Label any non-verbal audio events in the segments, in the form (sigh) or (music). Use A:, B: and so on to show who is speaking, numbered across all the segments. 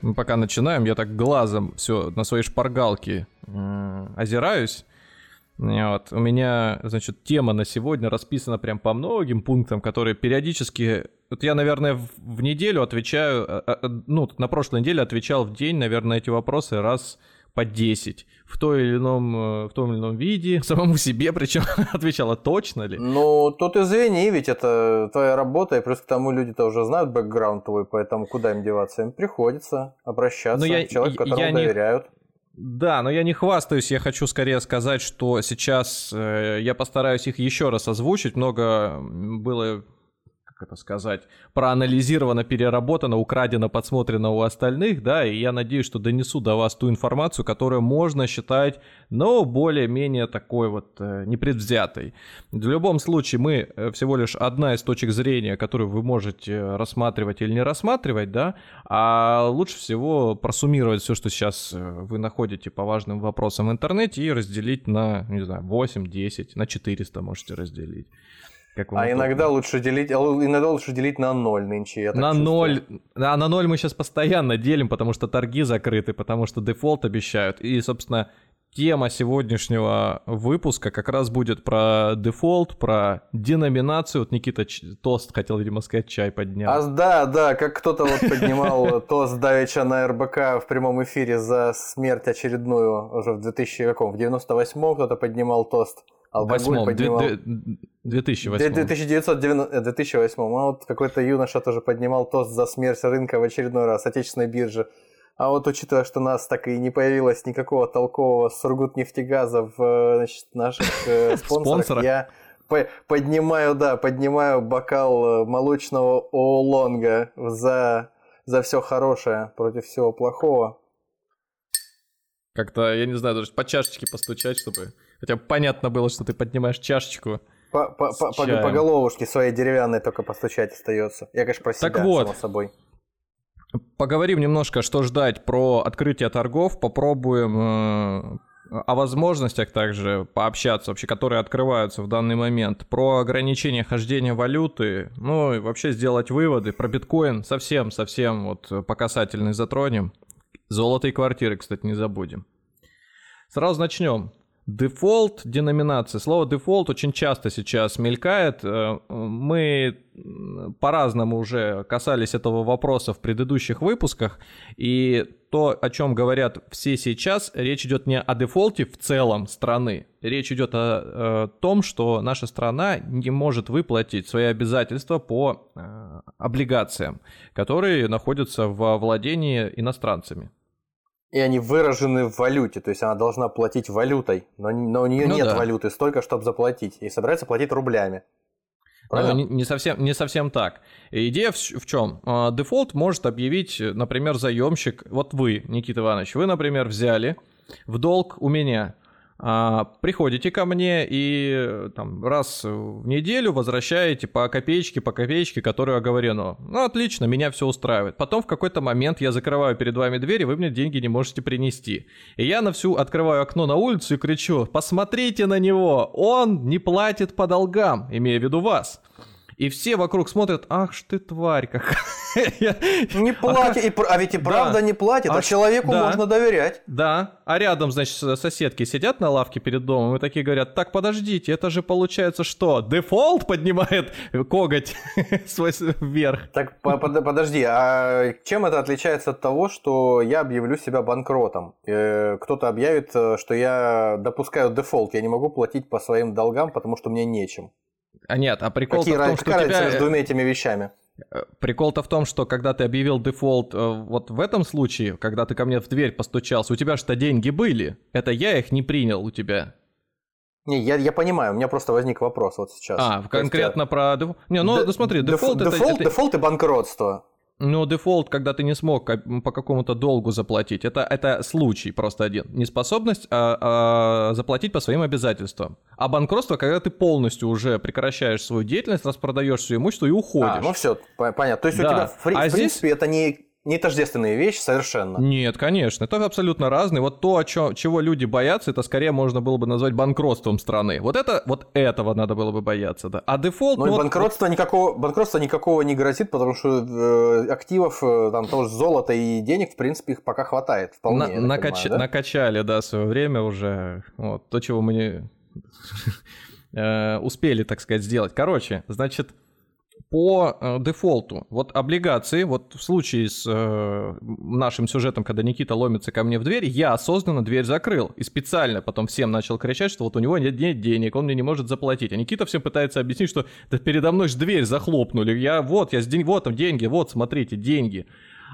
A: Мы пока начинаем, я так глазом все на своей шпаргалке озираюсь. Вот. У меня, значит, тема на сегодня расписана прям по многим пунктам, которые периодически... Вот я, наверное, в, в неделю отвечаю... А, а, ну, на прошлой неделе отвечал в день, наверное, на эти вопросы раз по 10 в, той или ином, э, в том или ином виде, (laughs) самому себе, причем (laughs) отвечала точно ли.
B: Ну, тут извини, ведь это твоя работа, и плюс к тому люди-то уже знают бэкграунд твой, поэтому куда им деваться? Им приходится обращаться
A: Но я,
B: к человеку, которому
A: я
B: доверяют.
A: Не... Да, но я не хвастаюсь, я хочу скорее сказать, что сейчас э, я постараюсь их еще раз озвучить. Много было как это сказать, проанализировано, переработано, украдено, подсмотрено у остальных, да, и я надеюсь, что донесу до вас ту информацию, которую можно считать, ну, более-менее такой вот э, непредвзятой. В любом случае, мы э, всего лишь одна из точек зрения, которую вы можете рассматривать или не рассматривать, да, а лучше всего просуммировать все, что сейчас э, вы находите по важным вопросам в интернете и разделить на, не знаю, 8, 10, на 400 можете разделить.
B: Как а иногда лучше делить, иногда лучше делить на ноль нынче. Я
A: на ноль, а на ноль мы сейчас постоянно делим, потому что торги закрыты, потому что дефолт обещают. И, собственно, тема сегодняшнего выпуска как раз будет про дефолт, про деноминацию. Вот Никита тост хотел, видимо, сказать, чай поднял.
B: А, да, да, как кто-то вот поднимал (laughs) тост давеча на РБК в прямом эфире за смерть очередную уже в 2000 каком, в 98-м кто-то поднимал тост.
A: Алкоголь поднимал... 2008.
B: 1990... 2008. А вот какой-то юноша тоже поднимал тост за смерть рынка в очередной раз, отечественной биржи. А вот учитывая, что у нас так и не появилось никакого толкового Сургутнефтегаза в значит, наших э, (laughs) спонсорах, я поднимаю, да, поднимаю бокал э, молочного Оолонга за, за все хорошее против всего плохого.
A: Как-то, я не знаю, даже по чашечке постучать, чтобы Хотя понятно было, что ты поднимаешь чашечку.
B: По, по, по, по, по головушке своей деревянной только постучать остается. Я, конечно, про себя,
A: так вот,
B: само собой.
A: Поговорим немножко, что ждать про открытие торгов. Попробуем э, о возможностях также пообщаться вообще, которые открываются в данный момент. Про ограничение хождения валюты. Ну и вообще сделать выводы. Про биткоин совсем-совсем вот по касательной затронем. Золото и квартиры, кстати, не забудем. Сразу начнем. Дефолт деноминации. Слово дефолт очень часто сейчас мелькает. Э, мы по-разному уже касались этого вопроса в предыдущих выпусках. И то, о чем говорят все сейчас, речь идет не о дефолте в целом страны. Речь идет о, э, том, что наша страна не может выплатить свои обязательства по э, облигациям, которые находятся во владении иностранцами.
B: И они выражены в валюте, то есть она должна платить валютой, но, но у нее ну, нет да. валюты столько, чтобы заплатить, и собирается платить рублями.
A: Правильно? Не, не, совсем, не совсем так. Идея в, в чем? А, дефолт может объявить, например, заемщик. Вот вы, Никита Иванович, вы, например, взяли в долг у меня приходите ко мне и там раз в неделю возвращаете по копеечке, по копеечке, которую оговорено. Ну, отлично, меня все устраивает. Потом в какой-то момент я закрываю перед вами дверь, и вы мне деньги не можете принести. И я на всю открываю окно на улицу и кричу, посмотрите на него, он не платит по долгам, имея в виду вас. И все вокруг смотрят, ах ж ты тварь какая.
B: Не платит, а, ведь и правда не платит, а, а человеку можно доверять.
A: Да, а рядом, значит, соседки сидят на лавке перед домом и такие говорят, так, подождите, это же получается что, дефолт поднимает коготь (laughs) свой вверх.
B: Так, подожди, а чем это отличается от того, что я объявлю себя банкротом? Э, кто-то объявит, э, что я допускаю дефолт, я не могу платить по своим долгам, потому что мне нечем.
A: А нет, а прикол
B: Какие,
A: в том, что
B: у тебя... между двумя этими вещами?
A: Э, прикол-то в том, что когда ты объявил дефолт э, вот в этом случае, когда ты ко мне в дверь постучался, у тебя что деньги были. Это я их не принял у тебя.
B: Не, я, я понимаю, у меня просто возник вопрос вот сейчас.
A: А, конкретно есть, про... Не, ну, Д- смотри, дефолт...
B: Деф, это, дефолт, это... дефолт и банкротство.
A: Но дефолт, когда ты не смог по какому-то долгу заплатить, это, это случай просто один. Неспособность а, а, заплатить по своим обязательствам. А банкротство, когда ты полностью уже прекращаешь свою деятельность, распродаешь все имущество и уходишь. А,
B: ну все, понятно. То есть да. у тебя, в, а в здесь... принципе, это не не тождественные вещи совершенно.
A: Нет, конечно, это абсолютно разные. Вот то, о чем, чего люди боятся, это скорее можно было бы назвать банкротством страны. Вот это, вот этого надо было бы бояться, да. А дефолт...
B: Ну, ну банкротство, вот... никакого, банкротство никакого не грозит, потому что э, активов, э, там тоже золота и денег, в принципе, их пока хватает вполне. На,
A: накач...
B: понимаю, да?
A: Накачали, да, свое время уже. Вот, то, чего мы не... (laughs) Э, успели, так сказать, сделать. Короче, значит, по э, дефолту. Вот облигации, вот в случае с э, нашим сюжетом, когда Никита ломится ко мне в дверь, я осознанно дверь закрыл. И специально потом всем начал кричать, что вот у него нет, нет денег, он мне не может заплатить. А Никита всем пытается объяснить, что да передо мной же дверь захлопнули. Я вот, я с день, вот там деньги, вот, смотрите, деньги.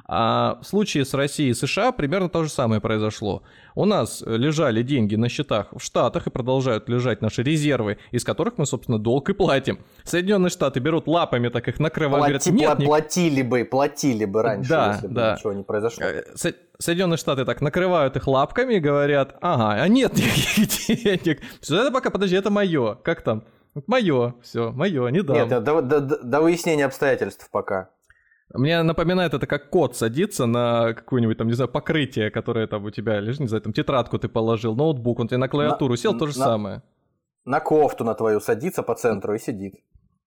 A: А в случае с Россией и США примерно то же самое произошло. У нас лежали деньги на счетах в Штатах и продолжают лежать наши резервы, из которых мы, собственно, долг и платим. Соединенные Штаты берут лапами, так их накрывают.
B: Плати, говорят, нет, платили бы, платили бы раньше, да, если да. бы ничего не произошло. Э,
A: Со- Соединенные Штаты так накрывают их лапками и говорят, ага, а нет никаких денег. Все, это пока, подожди, это мое. Как там? Мое, все, мое, не дам.
B: Нет, до, до, до выяснения обстоятельств пока.
A: Мне напоминает это, как кот садится на какое-нибудь там, не знаю, покрытие, которое там у тебя лежит, не знаю, там тетрадку ты положил, ноутбук, он тебе на клавиатуру на, сел, то же на, самое.
B: На кофту на твою садится по центру и сидит.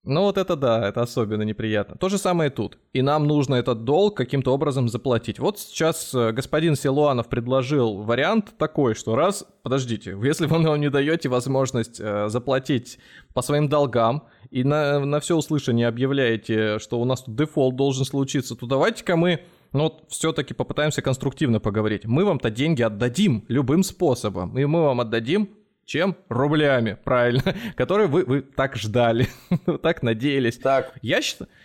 A: Ну вот это да, это особенно неприятно. То же самое и тут. И нам нужно этот долг каким-то образом заплатить. Вот сейчас э, господин Силуанов предложил вариант такой, что раз, подождите, если вы нам не даете возможность э, заплатить по своим долгам и на, на все услышание объявляете, что у нас тут дефолт должен случиться, то давайте-ка мы ну вот все-таки попытаемся конструктивно поговорить. Мы вам-то деньги отдадим любым способом. И мы вам отдадим чем? Рублями, (laughs) правильно. Которые вы, вы так ждали, (laughs) так надеялись. Так. Я,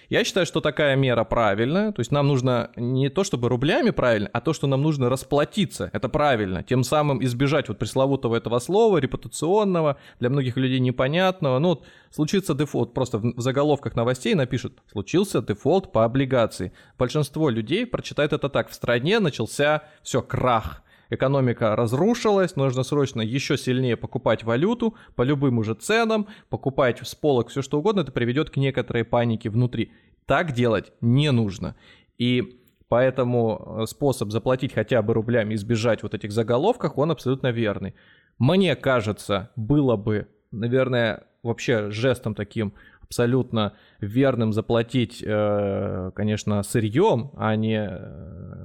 A: я считаю, что такая мера правильная. То есть нам нужно не то, чтобы рублями правильно, а то, что нам нужно расплатиться. Это правильно. Тем самым избежать вот пресловутого этого слова, репутационного, для многих людей непонятного. Ну, вот случится дефолт. Просто в заголовках новостей напишут «Случился дефолт по облигации». Большинство людей прочитает это так. В стране начался, все, крах экономика разрушилась, нужно срочно еще сильнее покупать валюту по любым уже ценам, покупать с полок все что угодно, это приведет к некоторой панике внутри. Так делать не нужно. И поэтому э, способ заплатить хотя бы рублями и избежать вот этих заголовков, он абсолютно верный. Мне кажется, было бы, наверное, вообще жестом таким абсолютно верным заплатить, э, конечно, сырьем, а не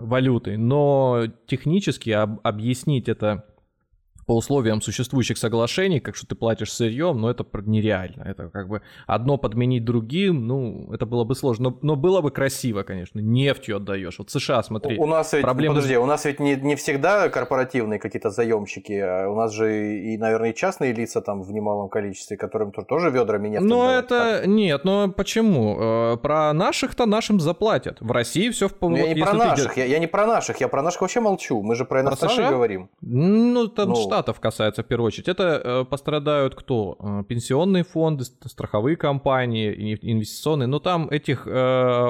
A: валютой, но технически объяснить это по условиям существующих соглашений, как что ты платишь сырьем, но это нереально. Это как бы одно подменить другим, ну, это было бы сложно. Но, но было бы красиво, конечно. Нефтью отдаешь. Вот США, смотри.
B: У нас ведь, проблемы... подожди, у нас ведь не, не всегда корпоративные какие-то заемщики. А у нас же и, наверное, и частные лица там в немалом количестве, которым тоже ведрами нефть
A: Ну, это... Так? Нет, но почему? Э, про наших-то нашим заплатят. В России все в...
B: Ну, вот, я не про наших, я, я не про наших, я про наших вообще молчу. Мы же про иностранных про США? говорим.
A: Ну, там ну, Штатов касается в первую очередь. Это э, пострадают кто? Э, пенсионные фонды, страховые компании, инвестиционные. Но там этих э,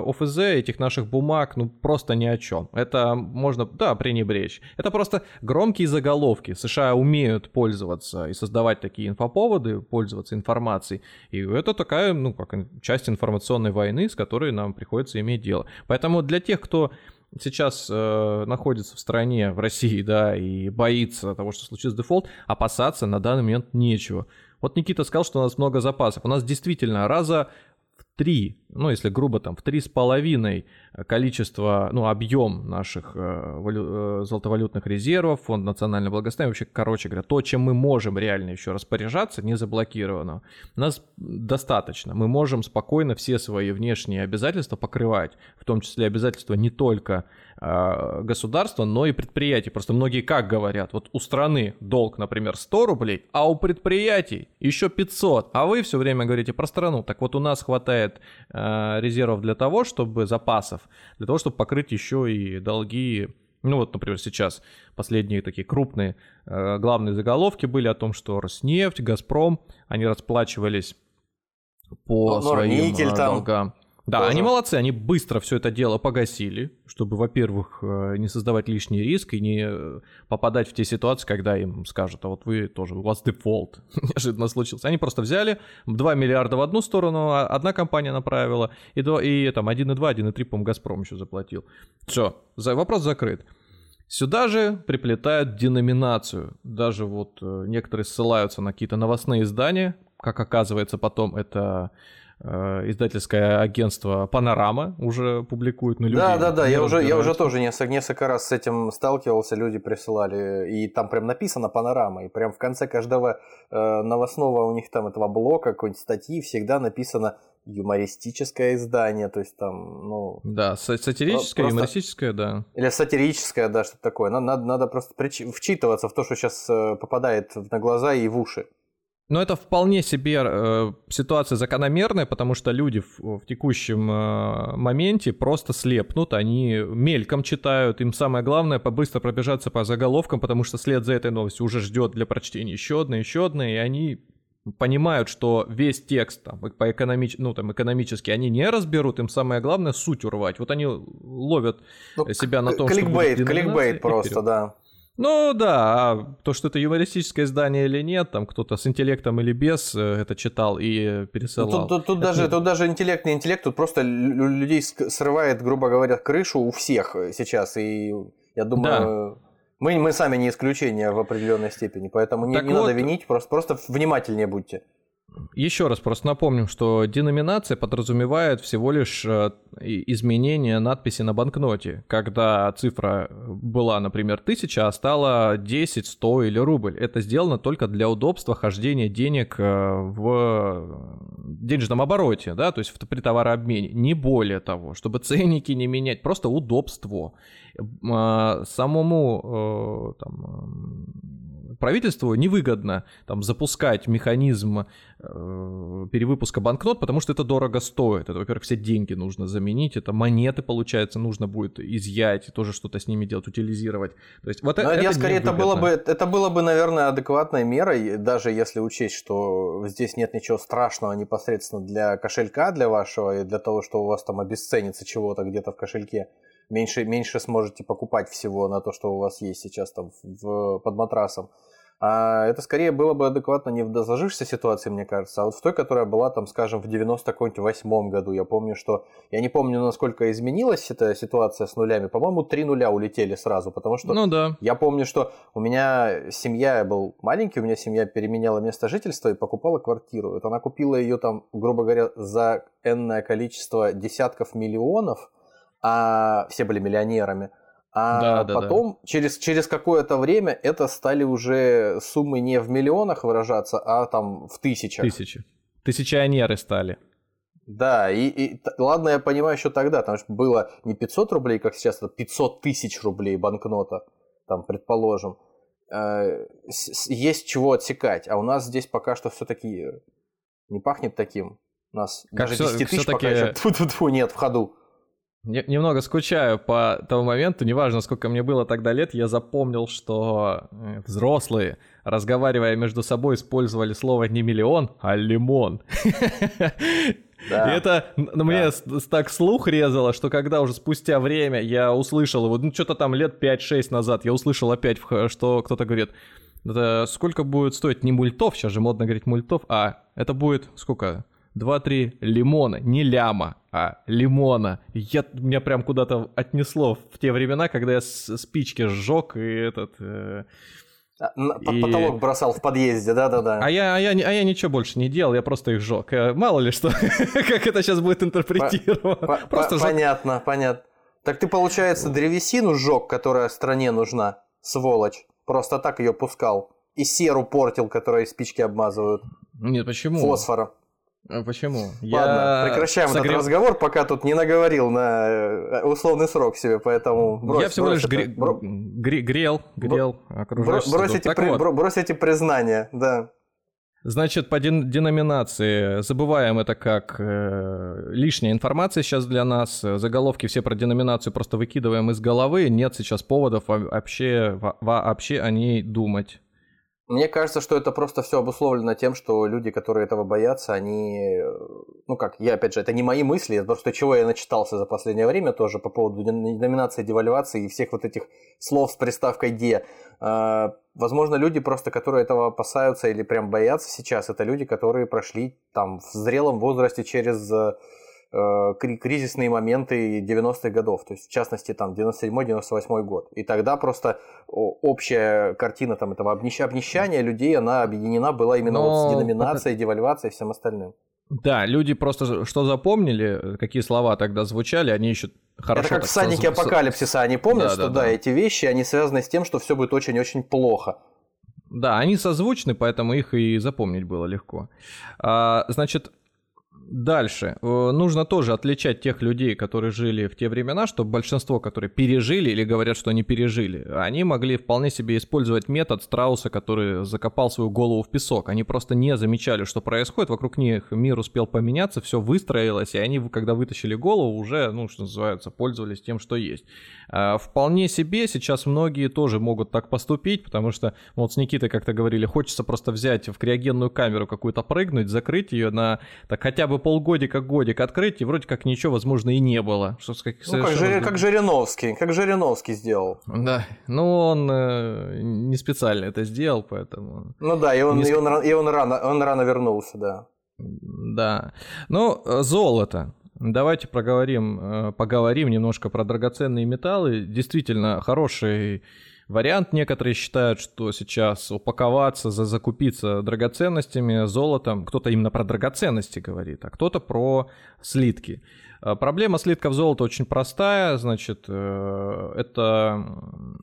A: ОФЗ, этих наших бумаг, ну просто ни о чем. Это можно, да, пренебречь. Это просто громкие заголовки. США умеют пользоваться и создавать такие инфоповоды, пользоваться информацией. И это такая, ну, как часть информационной войны, с которой нам приходится иметь дело. Поэтому для тех, кто сейчас э, находится в стране, в России, да, и боится того, что случится дефолт, опасаться на данный момент нечего. Вот Никита сказал, что у нас много запасов. У нас действительно раза три, ну, если грубо, там, в три с половиной количество, ну, объем наших э, валю, э, золотовалютных резервов, фонд национального благосостояния, вообще, короче говоря, то, чем мы можем реально еще распоряжаться, не заблокировано, нас достаточно. Мы можем спокойно все свои внешние обязательства покрывать, в том числе обязательства не только государства, но и предприятий. Просто многие как говорят, вот у страны долг, например, 100 рублей, а у предприятий еще 500, а вы все время говорите про страну. Так вот у нас хватает э, резервов для того, чтобы запасов, для того, чтобы покрыть еще и долги ну вот, например, сейчас последние такие крупные э, главные заголовки были о том, что Роснефть, Газпром, они расплачивались по ну, своим э, долгам. Да, тоже. они молодцы, они быстро все это дело погасили, чтобы, во-первых, э, не создавать лишний риск и не э, попадать в те ситуации, когда им скажут, а вот вы тоже, у вас дефолт (laughs) неожиданно случился. Они просто взяли 2 миллиарда в одну сторону, а одна компания направила, и, 2, и там 1,2, 1,3, по-моему, Газпром еще заплатил. Все, вопрос закрыт. Сюда же приплетают деноминацию. Даже вот э, некоторые ссылаются на какие-то новостные издания, как оказывается потом это издательское агентство Панорама уже публикует на людей.
B: Да, да, да, я уже, я уже тоже несколько, несколько раз с этим сталкивался, люди присылали, и там прям написано Панорама, и прям в конце каждого э, новостного у них там этого блока, какой-нибудь статьи всегда написано юмористическое издание, то есть там, ну...
A: Да, сатирическое, просто... юмористическое, да.
B: Или сатирическое, да, что-то такое. Надо, надо, надо просто прич... вчитываться в то, что сейчас э, попадает на глаза и в уши.
A: Но это вполне себе э, ситуация закономерная, потому что люди в, в текущем э, моменте просто слепнут, они мельком читают, им самое главное побыстро пробежаться по заголовкам, потому что след за этой новостью уже ждет для прочтения еще одна, еще одна, и они понимают, что весь текст там, по экономич... ну, там, экономически они не разберут, им самое главное суть урвать. Вот они ловят ну, себя на том,
B: кликбейт, что... Кликбейт просто, да.
A: Ну да, а то, что это юмористическое издание или нет, там кто-то с интеллектом или без э, это читал и пересылал.
B: Ну, тут, тут, тут, даже, тут даже интеллект не интеллект, тут просто людей срывает, грубо говоря, крышу у всех сейчас. И я думаю, да. мы, мы сами не исключение в определенной степени, поэтому не, не вот... надо винить, просто, просто внимательнее будьте.
A: Еще раз просто напомним, что деноминация подразумевает всего лишь э, изменение надписи на банкноте. Когда цифра была, например, 1000, а стала 10, 100 или рубль. Это сделано только для удобства хождения денег э, в денежном обороте, да, то есть при товарообмене. Не более того, чтобы ценники не менять, просто удобство. А, самому э, там, правительству невыгодно там запускать механизм э, перевыпуска банкнот, потому что это дорого стоит. Это, во-первых, все деньги нужно заменить, это монеты, получается, нужно будет изъять, тоже что-то с ними делать, утилизировать. То есть вот
B: Но это, я скорее, это было, бы, это было бы, наверное, адекватной мерой, даже если учесть, что здесь нет ничего страшного непосредственно для кошелька для вашего и для того, что у вас там обесценится чего-то где-то в кошельке меньше, меньше сможете покупать всего на то, что у вас есть сейчас там в, под матрасом. А это скорее было бы адекватно не в досложившейся ситуации, мне кажется, а вот в той, которая была там, скажем, в 98 году. Я помню, что... Я не помню, насколько изменилась эта ситуация с нулями. По-моему, три нуля улетели сразу, потому что...
A: Ну да.
B: Я помню, что у меня семья, я был маленький, у меня семья переменяла место жительства и покупала квартиру. Это она купила ее там, грубо говоря, за энное количество десятков миллионов, а все были миллионерами. А да, да, потом, да. Через, через какое-то время, это стали уже суммы не в миллионах выражаться, а там в тысячах.
A: Тысячи. Тысячионеры стали.
B: Да, и, и ладно, я понимаю еще тогда, потому что было не 500 рублей, как сейчас, это 500 тысяч рублей банкнота, там, предположим. Э, есть чего отсекать, а у нас здесь пока что все-таки не пахнет таким. У нас как даже все, 10 тысяч пока еще (laughs) нет в ходу
A: немного скучаю по тому моменту, неважно, сколько мне было тогда лет, я запомнил, что э, взрослые, разговаривая между собой, использовали слово не миллион, а лимон. (laughs) Да. И это да. мне так слух резало, что когда уже спустя время я услышал его, ну что-то там лет 5-6 назад, я услышал опять, что кто-то говорит, это сколько будет стоить не мультов, сейчас же модно говорить мультов, а это будет сколько? 2-3 лимона, не ляма, а лимона. Я, меня прям куда-то отнесло в те времена, когда я спички сжег и этот... Э,
B: а, под и... потолок бросал в подъезде, да-да-да.
A: А я, а, я, а я ничего больше не делал, я просто их сжег. Э, мало ли что, (laughs) как это сейчас будет интерпретировано.
B: просто Понятно, понятно. Так ты, получается, древесину сжег, которая стране нужна, сволочь. Просто так ее пускал. И серу портил, которая спички обмазывают.
A: Нет, почему?
B: Фосфором.
A: А почему?
B: Ладно, я прекращаем согрев... этот разговор, пока тут не наговорил на э, условный срок себе, поэтому
A: брось, Я всего лишь это... гре... Бро... грел, грел
B: окружающий брось, эти при... вот. брось эти признания, да.
A: Значит, по деноминации забываем это как э, лишняя информация сейчас для нас. Заголовки все про деноминацию просто выкидываем из головы. Нет сейчас поводов вообще, вообще о ней думать.
B: Мне кажется, что это просто все обусловлено тем, что люди, которые этого боятся, они, ну как, я опять же, это не мои мысли, это просто чего я начитался за последнее время тоже по поводу номинации, девальвации и всех вот этих слов с приставкой «де». А, возможно, люди просто, которые этого опасаются или прям боятся сейчас, это люди, которые прошли там в зрелом возрасте через Э, кризисные моменты 90-х годов, то есть в частности там 97-98 год. И тогда просто общая картина там этого обнищания людей, она объединена была именно Но... вот с деноминацией, девальвацией и всем остальным.
A: Да, люди просто что запомнили, какие слова тогда звучали, они еще хорошо...
B: Это как всадники созв... апокалипсиса, они помнят, да, что да, да, да, эти вещи, они связаны с тем, что все будет очень-очень плохо.
A: Да, они созвучны, поэтому их и запомнить было легко. А, значит, Дальше. Э, нужно тоже отличать тех людей, которые жили в те времена, чтобы большинство, которые пережили или говорят, что они пережили, они могли вполне себе использовать метод страуса, который закопал свою голову в песок. Они просто не замечали, что происходит. Вокруг них мир успел поменяться, все выстроилось, и они, когда вытащили голову, уже, ну, что называется, пользовались тем, что есть. А, вполне себе сейчас многие тоже могут так поступить, потому что, вот с Никитой как-то говорили, хочется просто взять в криогенную камеру какую-то прыгнуть, закрыть ее на так хотя бы полгодика, годик открыть, и вроде как ничего, возможно, и не было.
B: Что, как, ну, как, Жир, как Жириновский, как Жириновский сделал.
A: Да, ну он э, не специально это сделал, поэтому...
B: Ну да, и он, не... и он, и он, рано, он рано вернулся, да.
A: Да. Ну, э, золото. Давайте проговорим, э, поговорим немножко про драгоценные металлы. Действительно, хороший вариант. Некоторые считают, что сейчас упаковаться, за закупиться драгоценностями, золотом. Кто-то именно про драгоценности говорит, а кто-то про слитки. Э, проблема слитков золота очень простая, значит, э, это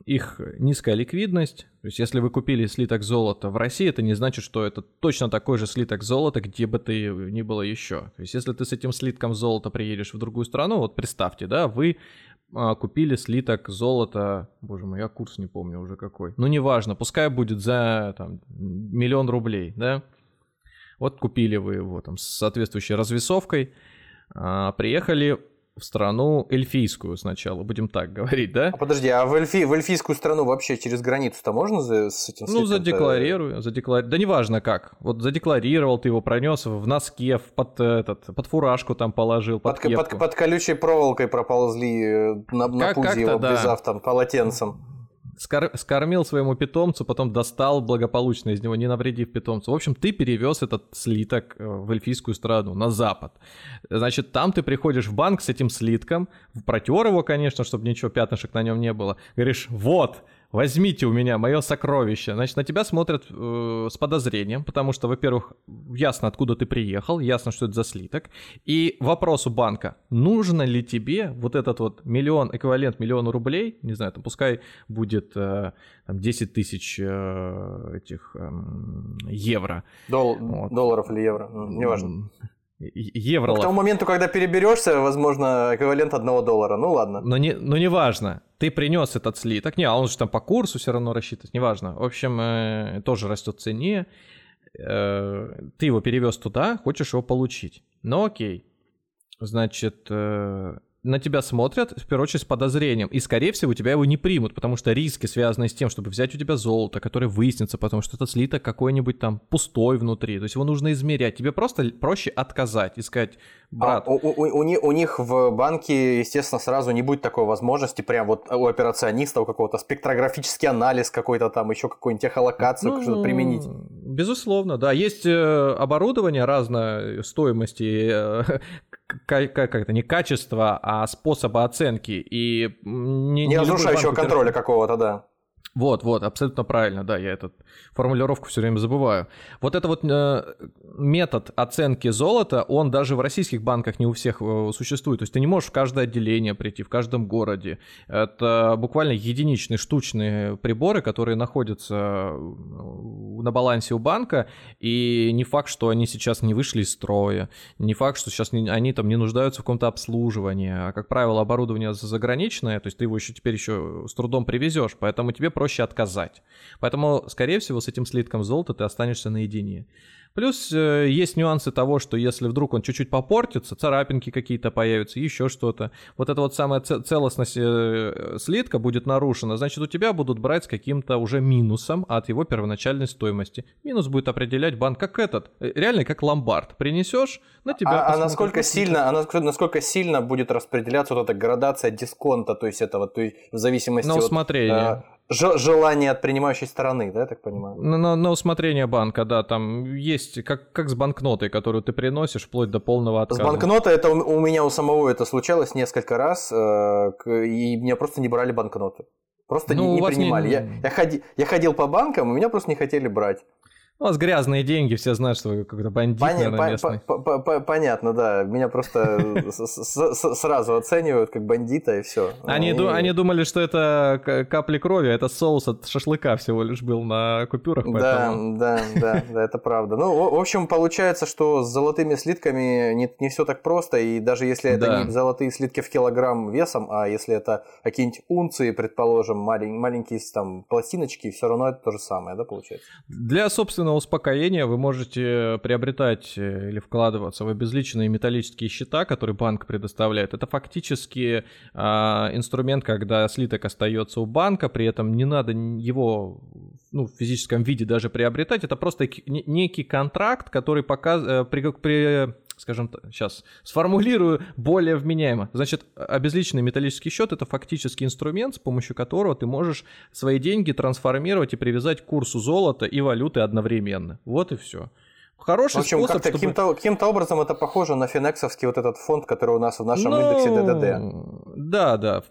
A: их низкая ликвидность. То есть, если вы купили слиток золота в России, это не значит, что это точно такой же слиток золота, где бы ты ни было еще. То есть, если ты с этим слитком золота приедешь в другую страну, вот представьте, да, вы купили слиток золота, боже мой, я курс не помню уже какой. Ну, неважно, пускай будет за там, миллион рублей, да. Вот купили вы его там с соответствующей развесовкой, а, приехали в страну эльфийскую сначала, будем так говорить, да?
B: А подожди, а в, эльфи, в эльфийскую страну вообще через границу-то можно за, с этим
A: Ну, задекларирую, задекларирую. Да неважно как. Вот задекларировал ты его, пронес в носке, в под, этот, под фуражку там положил, под, под,
B: под, под колючей проволокой проползли э, на, на пузе его, да. обвязав там полотенцем
A: скормил своему питомцу, потом достал благополучно из него, не навредив питомцу. В общем, ты перевез этот слиток э, в эльфийскую страну, на запад. Значит, там ты приходишь в банк с этим слитком, протер его, конечно, чтобы ничего пятнышек на нем не было. Говоришь, вот, возьмите у меня мое сокровище. Значит, на тебя смотрят э, с подозрением, потому что, во-первых, ясно, откуда ты приехал, ясно, что это за слиток. И вопрос у банка, нужно ли тебе вот этот вот миллион, эквивалент миллиону рублей, не знаю, там пускай будет э, там 10 тысяч э, этих э, евро.
B: Дол- вот. Долларов или евро, ну, неважно.
A: Евро. Ну,
B: к тому моменту, когда переберешься, возможно, эквивалент одного доллара. Ну ладно.
A: Но не, но не важно. Ты принес этот слиток. Не, а он же там по курсу все равно рассчитывает. Неважно. В общем, э, тоже растет в цене. Э, ты его перевез туда, хочешь его получить. Ну окей. Значит, э, на тебя смотрят, в первую очередь, с подозрением. И, скорее всего, тебя его не примут, потому что риски, связанные с тем, чтобы взять у тебя золото, которое выяснится, потому что это слиток какой-нибудь там пустой внутри. То есть его нужно измерять. Тебе просто проще отказать и сказать, брат...
B: А, у, у, у, у них в банке, естественно, сразу не будет такой возможности, прям вот у операциониста, у какого-то спектрографический анализ какой-то там, еще какой-нибудь техолокацию, ну, что-то применить.
A: Безусловно, да. Есть э, оборудование разной стоимости, э, как, как это, не качество, а способа оценки. И
B: не, не разрушающего контроля какого-то, да.
A: Вот, вот, абсолютно правильно, да, я эту формулировку все время забываю. Вот это вот э, метод оценки золота, он даже в российских банках не у всех э, существует. То есть ты не можешь в каждое отделение прийти, в каждом городе. Это буквально единичные штучные приборы, которые находятся э, на балансе у банка, и не факт, что они сейчас не вышли из строя, не факт, что сейчас не, они там не нуждаются в каком-то обслуживании, а, как правило, оборудование заграничное, то есть ты его еще теперь еще с трудом привезешь, поэтому тебе проще проще отказать. Поэтому, скорее всего, с этим слитком золота ты останешься наедине. Плюс э, есть нюансы того, что если вдруг он чуть-чуть попортится, царапинки какие-то появятся, еще что-то, вот эта вот самая целостность э, слитка будет нарушена, значит у тебя будут брать с каким-то уже минусом от его первоначальной стоимости. Минус будет определять банк как этот, э, реально как ломбард. Принесешь, на тебя
B: А, а насколько сильно, а насколько, сильно будет распределяться вот эта градация дисконта, то есть этого, то есть в зависимости
A: на усмотрение.
B: от желание от принимающей стороны, да, я так понимаю?
A: На, на, на усмотрение банка, да, там есть, как, как с банкнотой, которую ты приносишь, вплоть до полного отказа.
B: С банкнотой, это у, у меня у самого это случалось несколько раз, э, и меня просто не брали банкноты. Просто ну, не, не принимали. Не... Я, я, ходи, я ходил по банкам, и меня просто не хотели брать.
A: У вас грязные деньги, все знают, что вы какой-то бандит, Пон... наверное, местный.
B: Понятно, да. Меня просто (laughs) сразу оценивают как бандита и все.
A: Они, они думали, что это капли крови, это соус от шашлыка всего лишь был на купюрах.
B: Да, да, да, да, это правда. Ну, в общем, получается, что с золотыми слитками не, не все так просто, и даже если это да. не золотые слитки в килограмм весом, а если это какие-нибудь унции, предположим, маленькие там пластиночки, все равно это то же самое, да, получается?
A: Для, собственно, собственного успокоения вы можете приобретать э, или вкладываться в обезличенные металлические счета, которые банк предоставляет. Это фактически э, инструмент, когда слиток остается у банка, при этом не надо его ну, в физическом виде даже приобретать. Это просто некий контракт, который показывает, э, при, при скажем так, сейчас сформулирую более вменяемо. Значит, обезличенный металлический счет это фактически инструмент, с помощью которого ты можешь свои деньги трансформировать и привязать к курсу золота и валюты одновременно. Вот и все. Хороший
B: в общем,
A: способ,
B: как-то чтобы... каким-то, образом это похоже на финексовский вот этот фонд, который у нас в нашем ну, индексе ДДД.
A: Да, да.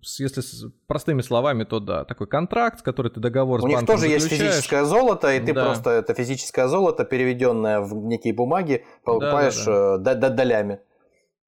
A: Если с простыми словами, то да. Такой контракт, который ты договор
B: у с банком У них тоже есть физическое золото, и ты да. просто это физическое золото, переведенное в некие бумаги, покупаешь да, да, да. Э, долями.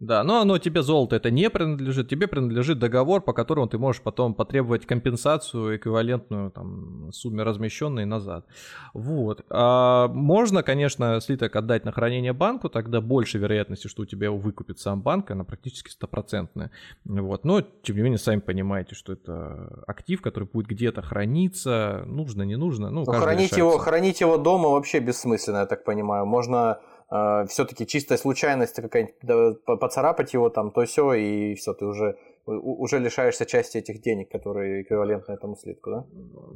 A: Да, но оно тебе золото это не принадлежит, тебе принадлежит договор, по которому ты можешь потом потребовать компенсацию эквивалентную там сумме размещенной назад. Вот. А можно, конечно, слиток отдать на хранение банку, тогда больше вероятности, что у тебя его выкупит сам банк, она практически стопроцентная. Вот. Но, тем не менее, сами понимаете, что это актив, который будет где-то храниться, нужно, не нужно. Ну,
B: хранить, его, хранить его дома вообще бессмысленно, я так понимаю. Можно э, все-таки чистая случайность какая-нибудь, да, поцарапать его там, то все, и все, ты уже уже лишаешься части этих денег, которые эквивалентны этому слитку, да?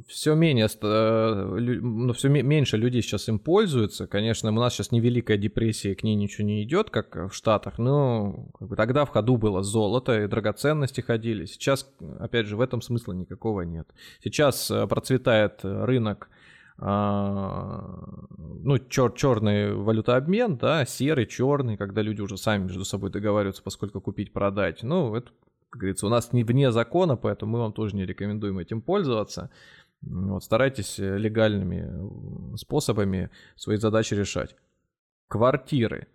A: Все менее, э, ну, все меньше людей сейчас им пользуются. Конечно, у нас сейчас невеликая депрессия, к ней ничего не идет, как в Штатах, но как бы, тогда в ходу было золото и драгоценности ходили. Сейчас, опять же, в этом смысла никакого нет. Сейчас э, процветает рынок ну, чер черный валютообмен, да, серый, черный, когда люди уже сами между собой договариваются, поскольку купить, продать. Ну, это, как говорится, у нас не вне закона, поэтому мы вам тоже не рекомендуем этим пользоваться. Вот, старайтесь легальными способами свои задачи решать. Квартиры.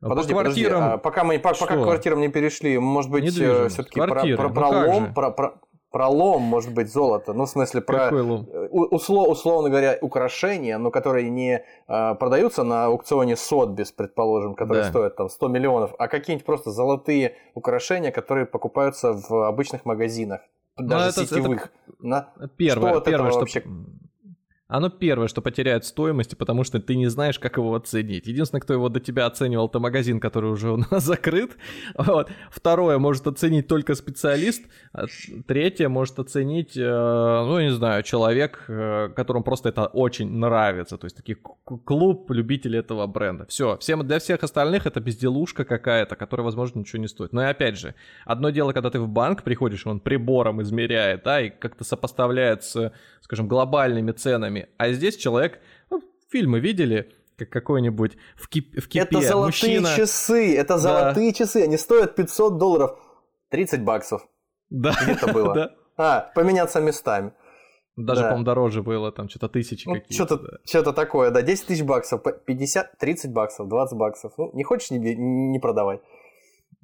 B: Подожди, По квартирам... подожди, а пока мы пока, к квартирам не перешли, может быть, э, все-таки про, про, пролом, ну про, про, пролом может быть золото, ну в смысле про э, услов, условно говоря украшения, но которые не э, продаются на аукционе Сотбис, предположим, которые да. стоят там 100 миллионов, а какие-нибудь просто золотые украшения, которые покупаются в обычных магазинах, ну, даже это, сетевых.
A: Это, на... Первое, что первое, что вообще оно первое, что потеряет стоимости, потому что ты не знаешь, как его оценить. Единственное, кто его до тебя оценивал, это магазин, который уже у (laughs) нас закрыт. Вот. Второе может оценить только специалист. А третье может оценить, э, ну, не знаю, человек, э, которому просто это очень нравится. То есть такие клуб любителей этого бренда. Все. Всем, для всех остальных это безделушка какая-то, которая, возможно, ничего не стоит. Но и опять же, одно дело, когда ты в банк приходишь, он прибором измеряет, да, и как-то сопоставляет с, скажем, глобальными ценами фильмами. А здесь человек, ну, фильмы видели, как какой-нибудь в, кип, в кипе
B: Это золотые
A: мужчина...
B: часы, это золотые да. часы, они стоят 500 долларов, 30 баксов.
A: Да.
B: Где-то было. (laughs) да. А, поменяться местами.
A: Даже, да. по-моему, дороже было, там что-то тысячи
B: ну,
A: какие-то.
B: Что-то, да. что-то такое, да, 10 тысяч баксов, 50, 30 баксов, 20 баксов. Ну, не хочешь, не, не продавай.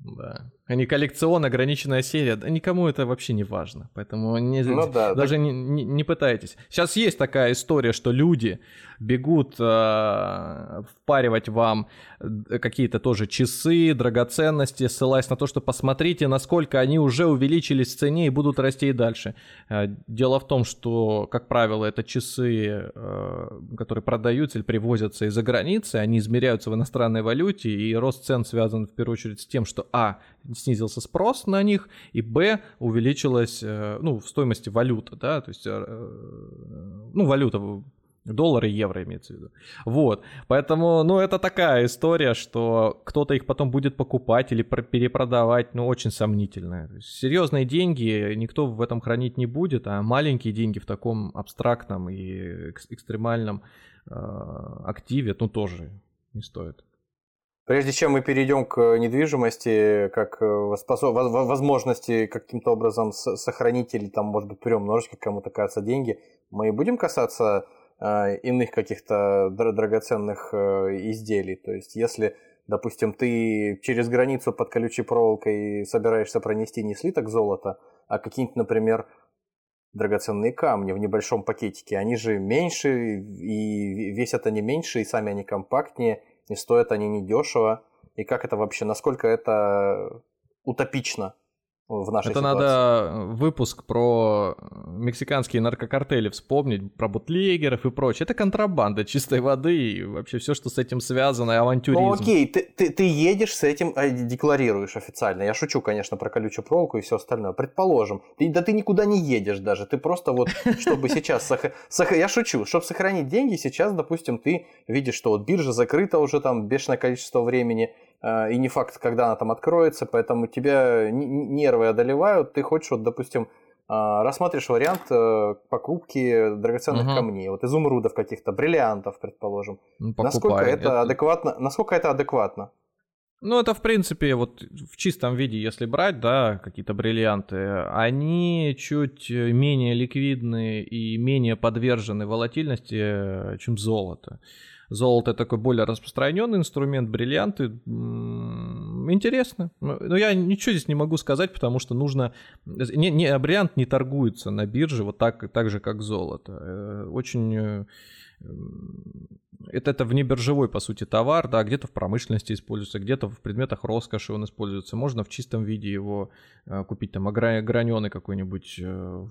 A: Да. Они коллекцион, ограниченная серия. Да никому это вообще не важно. Поэтому не, ну, да, даже так... не, не, не пытайтесь. Сейчас есть такая история, что люди бегут э, впаривать вам э, какие-то тоже часы, драгоценности, ссылаясь на то, что посмотрите, насколько они уже увеличились в цене и будут расти и дальше. Э, дело в том, что, как правило, это часы, э, которые продаются или привозятся из-за границы, они измеряются в иностранной валюте, и рост цен связан в первую очередь с тем, что а, снизился спрос на них, и б, увеличилась, э, ну, в стоимости валюта, да, то есть, э, ну, валюта Доллары, евро имеется в виду. Вот. Поэтому, ну, это такая история, что кто-то их потом будет покупать или перепродавать, ну, очень сомнительная. Серьезные деньги никто в этом хранить не будет, а маленькие деньги в таком абстрактном и экстремальном э, активе, ну, тоже не стоит.
B: Прежде чем мы перейдем к недвижимости, как э, возможности каким-то образом сохранить или там, может быть, приумножить, как кому-то кажется, деньги, мы будем касаться э, иных каких-то драгоценных э, изделий. То есть, если, допустим, ты через границу под колючей проволокой собираешься пронести не слиток золота, а какие-нибудь, например, драгоценные камни в небольшом пакетике, они же меньше, и весят они меньше, и сами они компактнее – и стоят они недешево, и как это вообще, насколько это утопично в нашей
A: Это
B: ситуации.
A: надо выпуск про мексиканские наркокартели вспомнить, про бутлегеров и прочее. Это контрабанда чистой воды и вообще все, что с этим связано, и авантюризм. Ну
B: окей, ты, ты, ты едешь с этим, а, декларируешь официально. Я шучу, конечно, про колючую проволоку и все остальное. Предположим. Ты, да ты никуда не едешь даже. Ты просто вот, (laughs) чтобы сейчас... Я шучу. Чтобы сохранить деньги, сейчас, допустим, ты видишь, что вот биржа закрыта уже там бешеное количество времени, и не факт, когда она там откроется, поэтому тебя нервы одолевают, ты хочешь, вот, допустим, а, рассматриваешь вариант э, покупки драгоценных угу. камней, вот изумрудов каких-то, бриллиантов, предположим. Ну, насколько это, это адекватно? Насколько это адекватно?
A: Ну, это, в принципе, вот в чистом виде, если брать, да, какие-то бриллианты, они чуть менее ликвидны и менее подвержены волатильности, э, чем золото. Золото такой более распространенный инструмент, бриллианты интересно. Но я ничего здесь не могу сказать, потому что нужно... Не, не, бриллиант не торгуется на бирже вот так, так же, как золото. Э, очень э, это, это внебиржевой, по сути, товар, да, где-то в промышленности используется, где-то в предметах роскоши он используется. Можно в чистом виде его э, купить, там, ограненный какой-нибудь, э,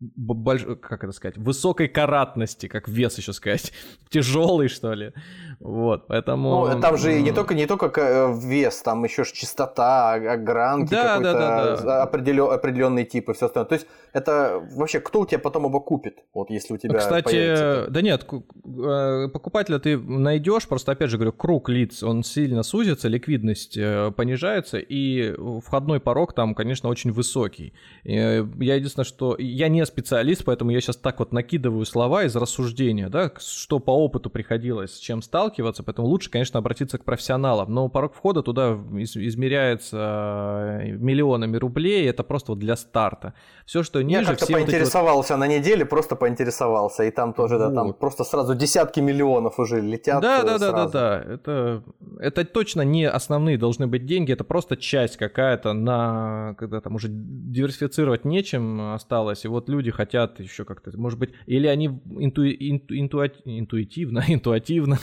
A: больш... как это сказать, высокой каратности, как вес еще сказать, (laughs) тяжелый, что ли. Вот, поэтому...
B: Ну, там же не только, не только э, вес, там еще чистота, огранки, да, какой-то да, да, да. Определен, определенный тип и все остальное. То есть это вообще кто у тебя потом его купит, вот если у тебя
A: Кстати, появится... да нет, э, покупателя ты найдешь, просто опять же говорю, круг лиц, он сильно сузится, ликвидность э, понижается, и входной порог там, конечно, очень высокий. Я единственное, что я не специалист, поэтому я сейчас так вот накидываю слова из рассуждения, да, что по опыту приходилось, с чем сталкиваться, поэтому лучше, конечно, обратиться к профессионалам. Но порог входа туда измеряется э, миллионами рублей, это просто вот для старта. Все, что ниже... Я
B: как-то поинтересовался вот... на неделе, просто поинтересовался, и там тоже, вот. да, там просто сразу десятки миллионов уже летят.
A: Да, да, да, да, да. Это, это точно не основные должны быть деньги, это просто часть какая-то на, когда там уже диверсифицировать нечем осталось, и вот люди хотят еще как-то, может быть, или они инту, инту, инту, интуитивно, (laughs) интуитивно.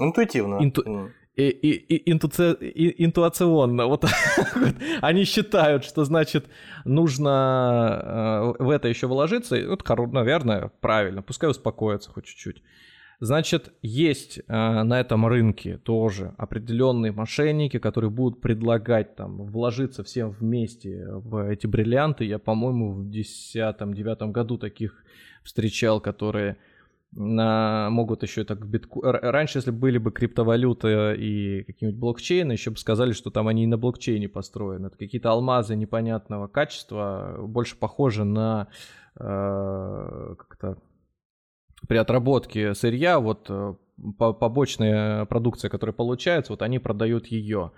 B: Интуитивно.
A: Инту, и, и, и, интуци... и, интуационно. Вот, они считают, что значит нужно э, в это еще вложиться. Вот, наверное, правильно. Пускай успокоятся хоть чуть-чуть. Значит, есть э, на этом рынке тоже определенные мошенники, которые будут предлагать там вложиться всем вместе в эти бриллианты. Я, по-моему, в 2010-2009 году таких встречал, которые на, могут еще так битку... Раньше, если были бы криптовалюты и какие-нибудь блокчейны, еще бы сказали, что там они и на блокчейне построены. Это какие-то алмазы непонятного качества, больше похожи на э, как-то при отработке сырья, вот э, побочная продукция, которая получается, вот они продают ее.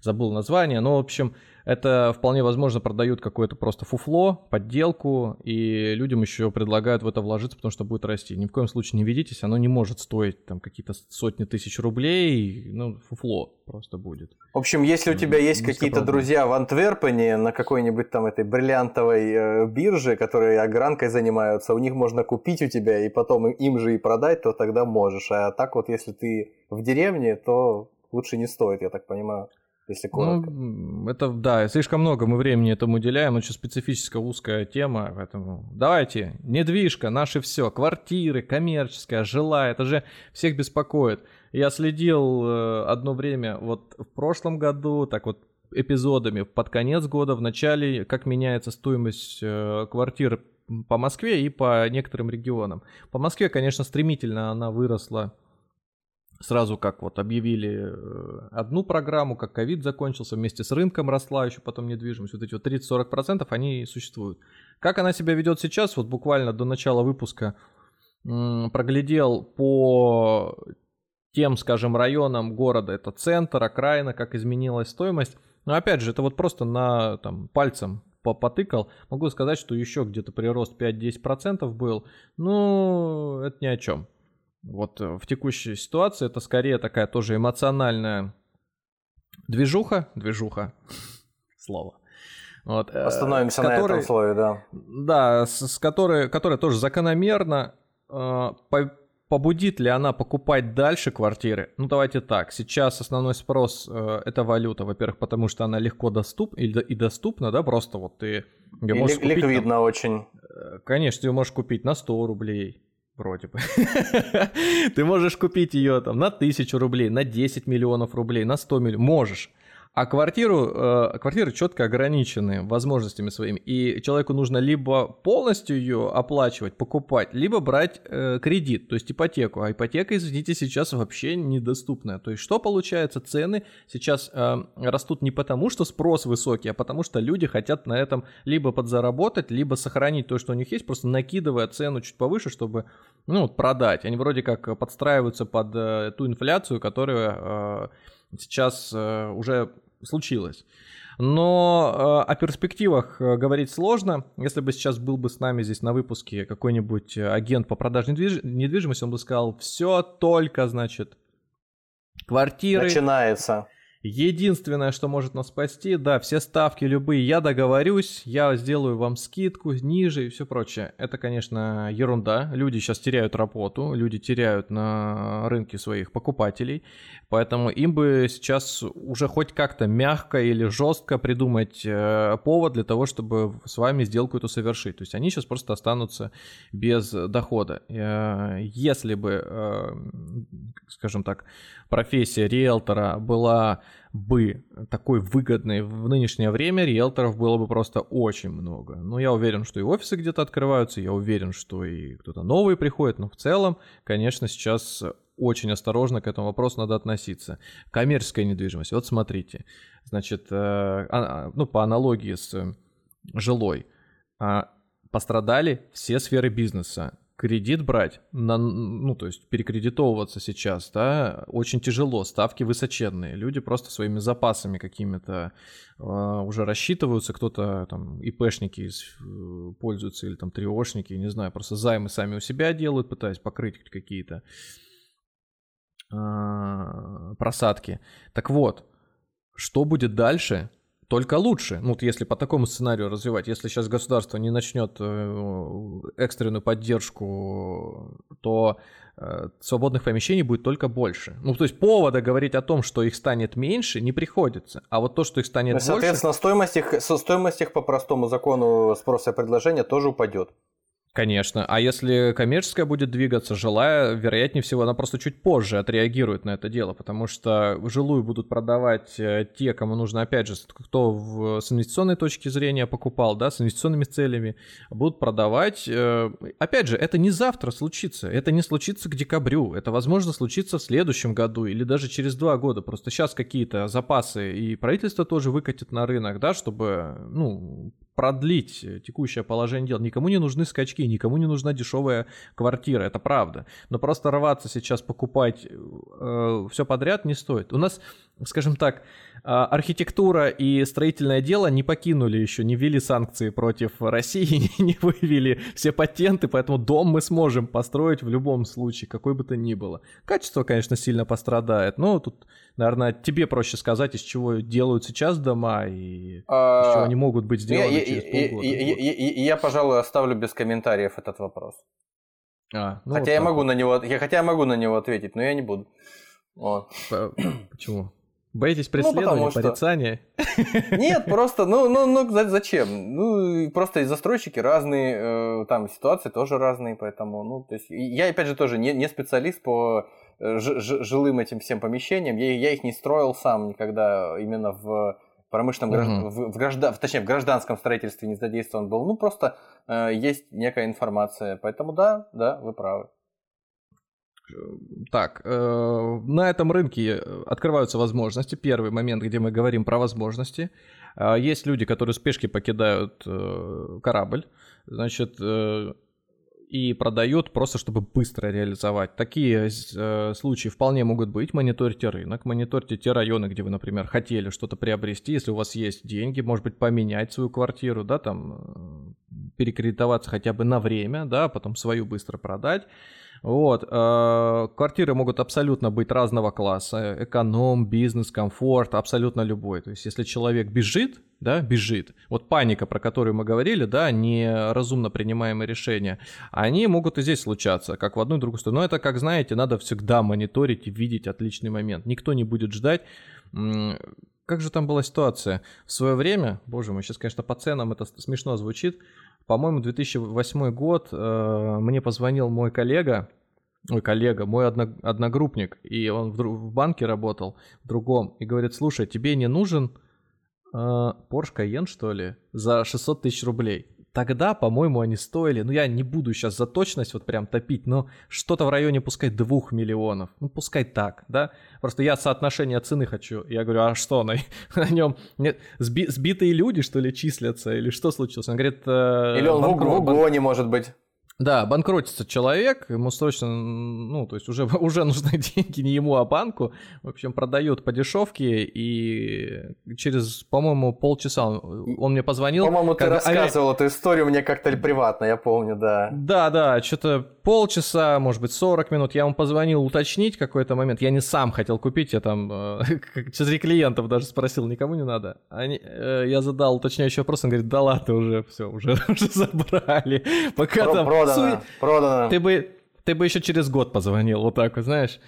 A: Забыл название, но, в общем, это вполне возможно продают какое-то просто фуфло, подделку, и людям еще предлагают в это вложиться, потому что будет расти. Ни в коем случае не ведитесь, оно не может стоить там какие-то сотни тысяч рублей, ну, фуфло просто будет.
B: В общем, если у тебя есть какие-то друзья в Антверпене на какой-нибудь там этой бриллиантовой э, бирже, которые огранкой занимаются, у них можно купить у тебя и потом им же и продать, то тогда можешь. А так вот, если ты в деревне, то лучше не стоит, я так понимаю если ну, коротко.
A: Ну, это, да, слишком много мы времени этому уделяем, очень специфическая узкая тема, поэтому давайте, недвижка, наши все, квартиры, коммерческая, жилая, это же всех беспокоит. Я следил э, одно время, вот в прошлом году, так вот эпизодами, под конец года, в начале, как меняется стоимость э, квартир по Москве и по некоторым регионам. По Москве, конечно, стремительно она выросла сразу как вот объявили э, одну программу, как ковид закончился, вместе с рынком росла еще потом недвижимость, вот эти вот 30-40% они существуют. Как она себя ведет сейчас, вот буквально до начала выпуска проглядел по тем, скажем, районам города, это центр, окраина, как изменилась стоимость. Но опять же, это вот просто на там, пальцем потыкал. Могу сказать, что еще где-то прирост 5-10% был. Ну, это ни о чем. Вот э, в текущей ситуации это скорее такая тоже эмоциональная движуха, движуха, (laughs) слово.
B: Вот, э, Остановимся которой, на этом слове, да.
A: Да, с, с которой, которая тоже закономерно э, по, побудит ли она покупать дальше квартиры? Ну давайте так, сейчас основной спрос э, это валюта, во-первых, потому что она легко доступна и, и доступна, да, просто вот ты
B: ее можешь купить. Ликвидно там, очень.
A: Э, конечно, ее можешь купить на 100 рублей, вроде бы. (laughs) Ты можешь купить ее там на 1000 рублей, на 10 миллионов рублей, на 100 миллионов. Можешь. А квартиру, э, квартиры четко ограничены возможностями своими. И человеку нужно либо полностью ее оплачивать, покупать, либо брать э, кредит, то есть ипотеку. А ипотека, извините, сейчас вообще недоступная. То есть что получается? Цены сейчас э, растут не потому, что спрос высокий, а потому что люди хотят на этом либо подзаработать, либо сохранить то, что у них есть, просто накидывая цену чуть повыше, чтобы ну, продать. Они вроде как подстраиваются под э, ту инфляцию, которая... Э, сейчас э, уже случилось. Но э, о перспективах э, говорить сложно. Если бы сейчас был бы с нами здесь на выпуске какой-нибудь агент по продаже недвиж... недвижимости, он бы сказал, все только, значит, квартиры.
B: Начинается.
A: Единственное, что может нас спасти, да, все ставки любые, я договорюсь, я сделаю вам скидку ниже и все прочее. Это, конечно, ерунда. Люди сейчас теряют работу, люди теряют на рынке своих покупателей, поэтому им бы сейчас уже хоть как-то мягко или жестко придумать э, повод для того, чтобы с вами сделку эту совершить. То есть они сейчас просто останутся без дохода. Э, если бы, э, скажем так, профессия риэлтора была бы такой выгодной в нынешнее время, риэлторов было бы просто очень много. Но я уверен, что и офисы где-то открываются, я уверен, что и кто-то новый приходит, но в целом, конечно, сейчас очень осторожно к этому вопросу надо относиться. Коммерческая недвижимость. Вот смотрите, значит, э, а, а, ну, по аналогии с жилой, а, пострадали все сферы бизнеса кредит брать, на, ну, то есть перекредитовываться сейчас, да, очень тяжело, ставки высоченные, люди просто своими запасами какими-то э, уже рассчитываются, кто-то там ИПшники э, пользуются или там триошники, не знаю, просто займы сами у себя делают, пытаясь покрыть какие-то э, просадки. Так вот, что будет дальше, только лучше. Ну, вот если по такому сценарию развивать, если сейчас государство не начнет э, экстренную поддержку, то э, свободных помещений будет только больше. Ну, то есть повода говорить о том, что их станет меньше, не приходится. А вот то, что их станет ну,
B: соответственно,
A: больше...
B: Соответственно, стоимость их, стоимость их по простому закону спроса и предложения тоже упадет.
A: Конечно. А если коммерческая будет двигаться, жилая, вероятнее всего, она просто чуть позже отреагирует на это дело, потому что жилую будут продавать э, те, кому нужно, опять же, кто в, с инвестиционной точки зрения покупал, да, с инвестиционными целями, будут продавать. Э, опять же, это не завтра случится, это не случится к декабрю, это, возможно, случится в следующем году или даже через два года. Просто сейчас какие-то запасы и правительство тоже выкатит на рынок, да, чтобы, ну, продлить текущее положение дел. Никому не нужны скачки, никому не нужна дешевая квартира, это правда. Но просто рваться сейчас покупать э, все подряд не стоит. У нас скажем так, а, архитектура и строительное дело не покинули еще, не ввели санкции против России, (laughs) не вывели все патенты, поэтому дом мы сможем построить в любом случае, какой бы то ни было. Качество, конечно, сильно пострадает, но тут, наверное, тебе проще сказать, из чего делают сейчас дома и а... из чего они могут быть сделаны я, через полгода.
B: Я, я, я, я, пожалуй, оставлю без комментариев этот вопрос. А, ну хотя вот я могу вот. на него, я хотя я могу на него ответить, но я не буду. Вот.
A: Почему? Боитесь ну, преследования, ну, порицания? (laughs)
B: Нет, просто, ну, ну, ну, зачем? Ну, просто и застройщики разные, э, там ситуации тоже разные, поэтому, ну, то есть, я, опять же, тоже не, не специалист по э, жилым этим всем помещениям, я, я их не строил сам никогда именно в промышленном, угу. в, в, граждан, точнее, в гражданском строительстве не задействован был, ну, просто э, есть некая информация, поэтому да, да, вы правы.
A: Так, э, на этом рынке открываются возможности. Первый момент, где мы говорим про возможности. Э, есть люди, которые спешки покидают э, корабль, значит, э, и продают просто, чтобы быстро реализовать. Такие э, случаи вполне могут быть. Мониторьте рынок, мониторьте те районы, где вы, например, хотели что-то приобрести. Если у вас есть деньги, может быть, поменять свою квартиру, да, там, э, перекредитоваться хотя бы на время, да, потом свою быстро продать. Вот. Э, квартиры могут абсолютно быть разного класса. Эконом, бизнес, комфорт, абсолютно любой. То есть, если человек бежит, да, бежит. Вот паника, про которую мы говорили, да, неразумно принимаемые решения, они могут и здесь случаться, как в одну и другую сторону. Но это, как знаете, надо всегда мониторить и видеть отличный момент. Никто не будет ждать. Как же там была ситуация? В свое время, боже мой, сейчас, конечно, по ценам это смешно звучит, по-моему, 2008 год э, мне позвонил мой коллега, мой коллега, мой одногруппник, и он в, в банке работал, в другом, и говорит, слушай, тебе не нужен э, Porsche Cayenne, что ли, за 600 тысяч рублей? Тогда, по-моему, они стоили, ну я не буду сейчас за точность вот прям топить, но что-то в районе пускай 2 миллионов. Ну пускай так, да. Просто я соотношение цены хочу. Я говорю, а что на, (laughs) на нем? Нет, сби, сбитые люди, что ли, числятся? Или что случилось? Он говорит... Э,
B: Или он банкрот, в угоне, может быть.
A: Да, банкротится человек, ему срочно, ну, то есть уже, (laughs) уже нужны деньги не ему, а банку. В общем, продают по дешевке, и через, по-моему, полчаса он, он мне позвонил.
B: По-моему, ты рассказывал а... эту историю мне как-то приватно, я помню, да.
A: Да, да, что-то полчаса, может быть, 40 минут. Я ему позвонил уточнить какой-то момент. Я не сам хотел купить, я там э, (laughs) через клиентов даже спросил, никому не надо. Они, э, я задал уточняющий вопрос, он говорит, да ладно, уже все, уже, (laughs) уже забрали. Пока Про- там...
B: Продано, продано.
A: Ты бы, ты бы еще через год позвонил, вот так вот, знаешь.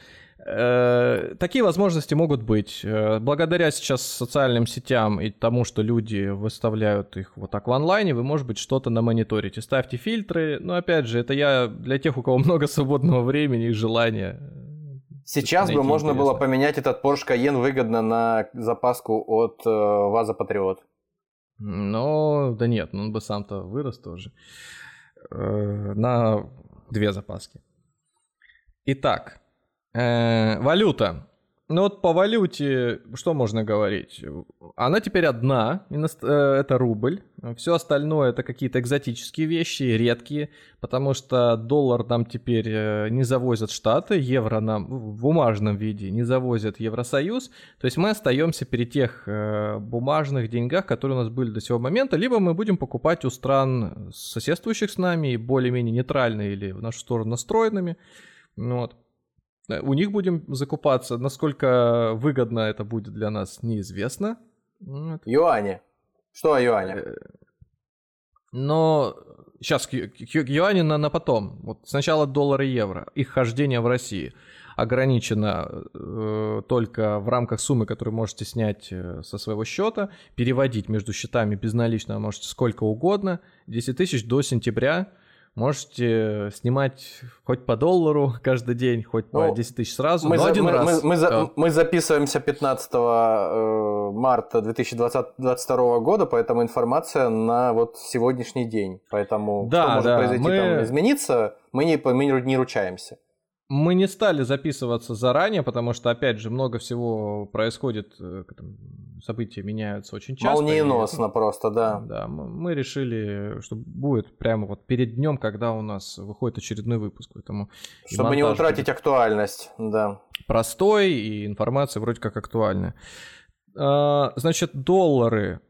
A: Э, такие возможности могут быть. Э, благодаря сейчас социальным сетям и тому, что люди выставляют их вот так в онлайне, вы, может быть, что-то намониторите. Ставьте фильтры. Но, опять же, это я для тех, у кого много свободного времени и желания.
B: Сейчас бы можно интересно. было поменять этот Porsche Cayenne выгодно на запаску от э, ВАЗа Патриот.
A: Ну, да нет, ну он бы сам-то вырос тоже. Э, на две запаски. Итак, э, валюта. Ну вот по валюте что можно говорить? Она теперь одна, э, это рубль. Все остальное это какие-то экзотические вещи, редкие, потому что доллар нам теперь э, не завозят Штаты, евро нам в бумажном виде не завозят Евросоюз. То есть мы остаемся при тех э, бумажных деньгах, которые у нас были до сего момента, либо мы будем покупать у стран соседствующих с нами, более-менее нейтральные или в нашу сторону настроенными. Ну вот. Э, у них будем закупаться. Насколько выгодно это будет для нас, неизвестно.
B: Вот. Юани. Что о юане? Э,
A: но сейчас юани на, на потом. Вот сначала доллар и евро. Их хождение в России ограничено э, только в рамках суммы, которую можете снять э, со своего счета. Переводить между счетами безналично можете сколько угодно. 10 тысяч до сентября Можете снимать хоть по доллару (laughs) каждый день, хоть ну, по 10 тысяч сразу, мы но за, один
B: мы,
A: раз.
B: Мы, мы, за, мы записываемся 15 э, марта 2022 года, поэтому информация на вот сегодняшний день. Поэтому да, что может да, произойти мы... там измениться, мы не, мы не ручаемся.
A: Мы не стали записываться заранее, потому что, опять же, много всего происходит э, события меняются очень часто.
B: Молниеносно и, просто, да.
A: Да, мы решили, что будет прямо вот перед днем, когда у нас выходит очередной выпуск. Поэтому
B: Чтобы не утратить актуальность, да.
A: Простой, и информация вроде как актуальная. А, значит, доллары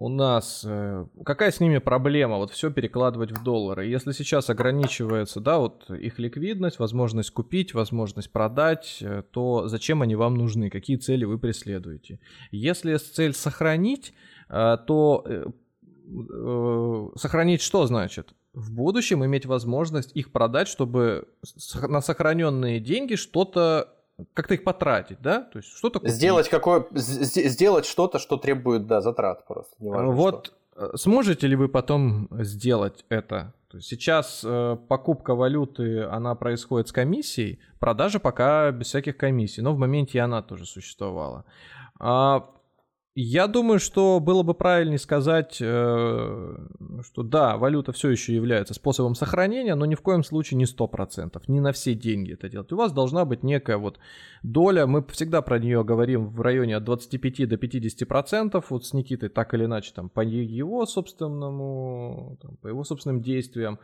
A: у нас, э, какая с ними проблема, вот все перекладывать в доллары? Если сейчас ограничивается, да, вот их ликвидность, возможность купить, возможность продать, э, то зачем они вам нужны, какие цели вы преследуете? Если цель сохранить, э, то сохранить что значит? В будущем иметь возможность их продать, чтобы на сохраненные деньги что-то как-то их потратить, да? То есть что-то
B: купить. Сделать какое, сделать что-то, что требует, да, затрат просто.
A: Неважно вот что. Э, сможете ли вы потом сделать это? Сейчас э, покупка валюты, она происходит с комиссией, продажа пока без всяких комиссий, но в моменте она тоже существовала. А я думаю, что было бы правильнее сказать, э, что да, валюта все еще является способом сохранения, но ни в коем случае не 100%, не на все деньги это делать. У вас должна быть некая вот доля, мы всегда про нее говорим в районе от 25 до 50%, вот с Никитой так или иначе, там, по его собственному, там, по его собственным действиям,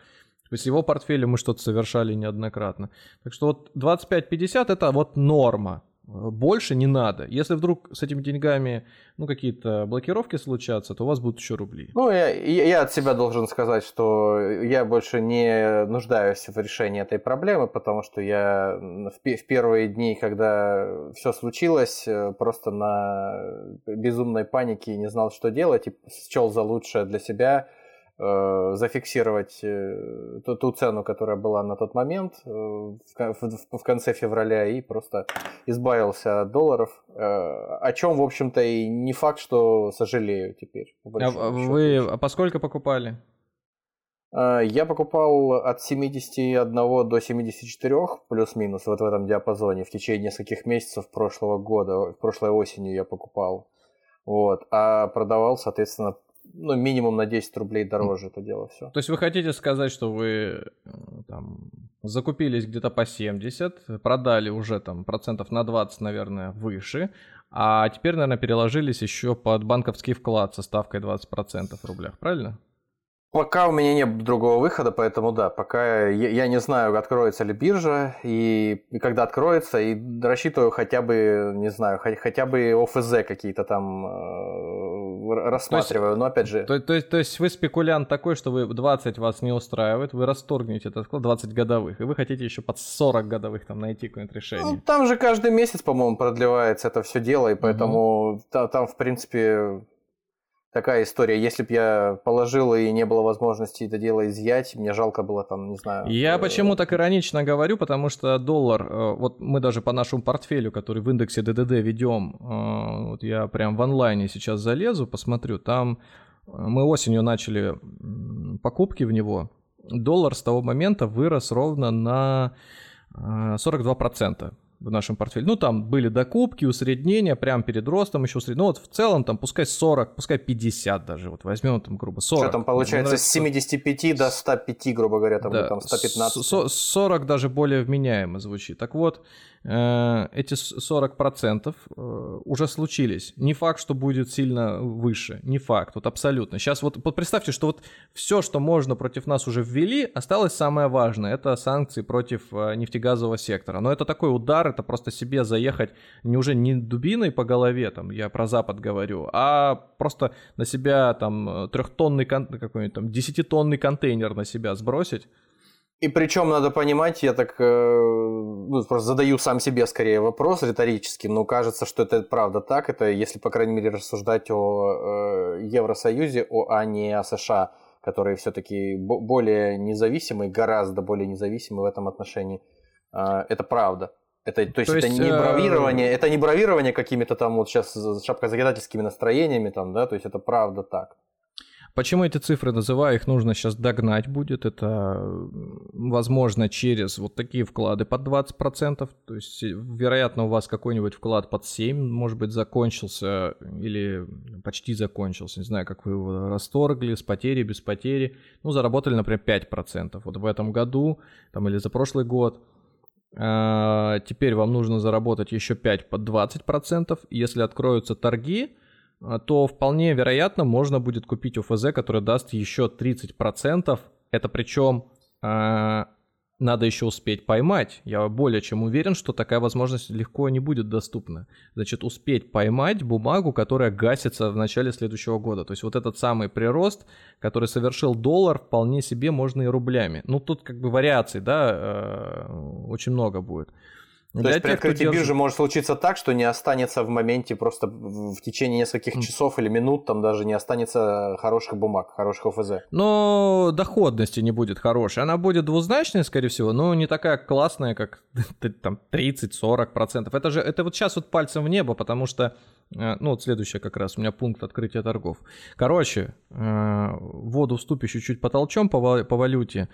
A: то есть его портфеле мы что-то совершали неоднократно. Так что вот 25-50 это вот норма. Больше не надо. Если вдруг с этими деньгами ну, какие-то блокировки случатся, то у вас будут еще рубли.
B: Ну, я, я от себя должен сказать, что я больше не нуждаюсь в решении этой проблемы, потому что я в, в первые дни, когда все случилось, э, просто на безумной панике не знал, что делать, и счел за лучшее для себя Э, зафиксировать э, ту, ту цену, которая была на тот момент э, в, в, в конце февраля и просто избавился от долларов, о чем, в общем-то, и не факт, что сожалею теперь.
A: А вы а поскольку покупали?
B: Я покупал от 71 до 74 плюс-минус вот в этом диапазоне в течение нескольких месяцев прошлого года, прошлой осенью я покупал. Вот, а продавал, соответственно, ну, минимум на 10 рублей дороже это дело все.
A: То есть вы хотите сказать, что вы там закупились где-то по 70, продали уже там процентов на 20, наверное, выше, а теперь, наверное, переложились еще под банковский вклад со ставкой 20% в рублях, правильно?
B: Пока у меня нет другого выхода, поэтому да, пока я, я не знаю, откроется ли биржа и, и когда откроется, и рассчитываю хотя бы, не знаю, хотя, бы ОФЗ какие-то там э, рассматриваю, есть, но опять же...
A: То, то, есть, то есть вы спекулянт такой, что вы 20 вас не устраивает, вы расторгнете этот склад 20 годовых, и вы хотите еще под 40 годовых там найти какое-нибудь решение. Ну,
B: там же каждый месяц, по-моему, продлевается это все дело, и поэтому угу. там, там, в принципе, такая история. Если бы я положил и не было возможности это дело изъять, мне жалко было там, не знаю.
A: Я э... почему так иронично говорю, потому что доллар, э, вот мы даже по нашему портфелю, который в индексе ДДД ведем, э, вот я прям в онлайне сейчас залезу, посмотрю, там э, мы осенью начали покупки в него. Доллар с того момента вырос ровно на 42% в нашем портфеле. Ну, там были докупки, усреднения, прям перед ростом еще усреднения. Ну, вот в целом там пускай 40, пускай 50 даже, вот возьмем там, грубо, 40. Что
B: там получается, с 75 до 105, грубо говоря, там, да, там 115.
A: 40 даже более вменяемо звучит. Так вот, Э, эти 40% э, уже случились. Не факт, что будет сильно выше. Не факт, вот абсолютно. Сейчас вот, вот представьте, что вот все, что можно против нас уже ввели, осталось самое важное. Это санкции против э, нефтегазового сектора. Но это такой удар, это просто себе заехать не уже не дубиной по голове, там, я про Запад говорю, а просто на себя там трехтонный, какой-нибудь там десятитонный контейнер на себя сбросить
B: и причем надо понимать, я так э, ну, просто задаю сам себе скорее вопрос риторический, но кажется, что это правда так. Это если, по крайней мере, рассуждать о э, Евросоюзе, о, а не о США, которые все-таки более независимые, гораздо более независимые в этом отношении. Э, это правда. Это, то есть, то это есть, не э, бравирование, это не бравирование какими-то там вот сейчас шапкозагадательскими настроениями, там, да, то есть это правда так.
A: Почему эти цифры называю? Их нужно сейчас догнать будет. Это возможно через вот такие вклады под 20%. То есть, вероятно, у вас какой-нибудь вклад под 7, может быть, закончился или почти закончился. Не знаю, как вы его расторгли, с потерей, без потери. Ну, заработали, например, 5%. Вот в этом году там, или за прошлый год. А, теперь вам нужно заработать еще 5 под 20%. Если откроются торги, то вполне вероятно можно будет купить ОФЗ, который даст еще 30%. Это причем а, надо еще успеть поймать. Я более чем уверен, что такая возможность легко не будет доступна. Значит, успеть поймать бумагу, которая гасится в начале следующего года. То есть вот этот самый прирост, который совершил доллар, вполне себе можно и рублями. Ну, тут как бы вариаций, да, э, очень много будет.
B: То Для есть при открытии держит... биржи может случиться так, что не останется в моменте просто в течение нескольких часов или минут там даже не останется хороших бумаг, хороших ОФЗ.
A: Но доходности не будет хорошей. Она будет двузначной, скорее всего, но не такая классная, как (laughs) там 30-40%. Это же это вот сейчас вот пальцем в небо, потому что э, ну вот следующее как раз у меня пункт открытия торгов. Короче, э, воду в ступе чуть-чуть потолчем по, по валюте.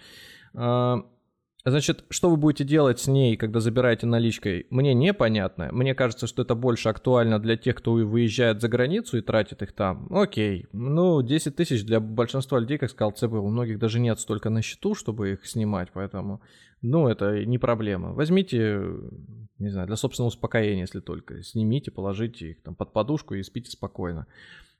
A: Значит, что вы будете делать с ней, когда забираете наличкой, мне непонятно. Мне кажется, что это больше актуально для тех, кто выезжает за границу и тратит их там. Окей, ну 10 тысяч для большинства людей, как сказал ЦБ, у многих даже нет столько на счету, чтобы их снимать, поэтому, ну, это не проблема. Возьмите, не знаю, для собственного успокоения, если только, снимите, положите их там под подушку и спите спокойно.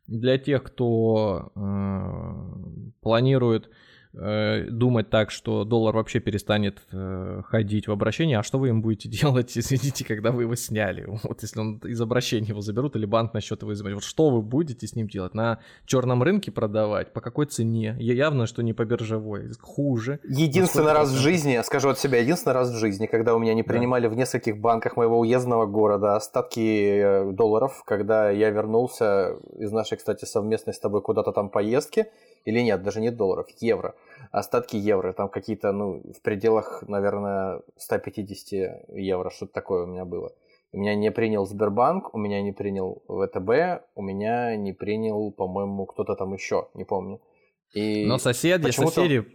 A: Для тех, кто э, планирует Э, думать так, что доллар вообще перестанет э, ходить в обращение, а что вы им будете (laughs) делать, извините, когда вы его сняли? Вот если он из обращения его заберут или банк на счет его изымать, вот что вы будете с ним делать? На черном рынке продавать? По какой цене? Явно, что не по биржевой, хуже.
B: Единственный раз в жизни, скажу от себя, единственный раз в жизни, когда у меня не принимали да. в нескольких банках моего уездного города остатки э, долларов, когда я вернулся из нашей, кстати, совместной с тобой куда-то там поездки, или нет, даже не долларов, евро. Остатки евро, там какие-то, ну, в пределах, наверное, 150 евро, что-то такое у меня было. У меня не принял Сбербанк, у меня не принял ВТБ, у меня не принял, по-моему, кто-то там еще, не помню.
A: И Но соседи, соседи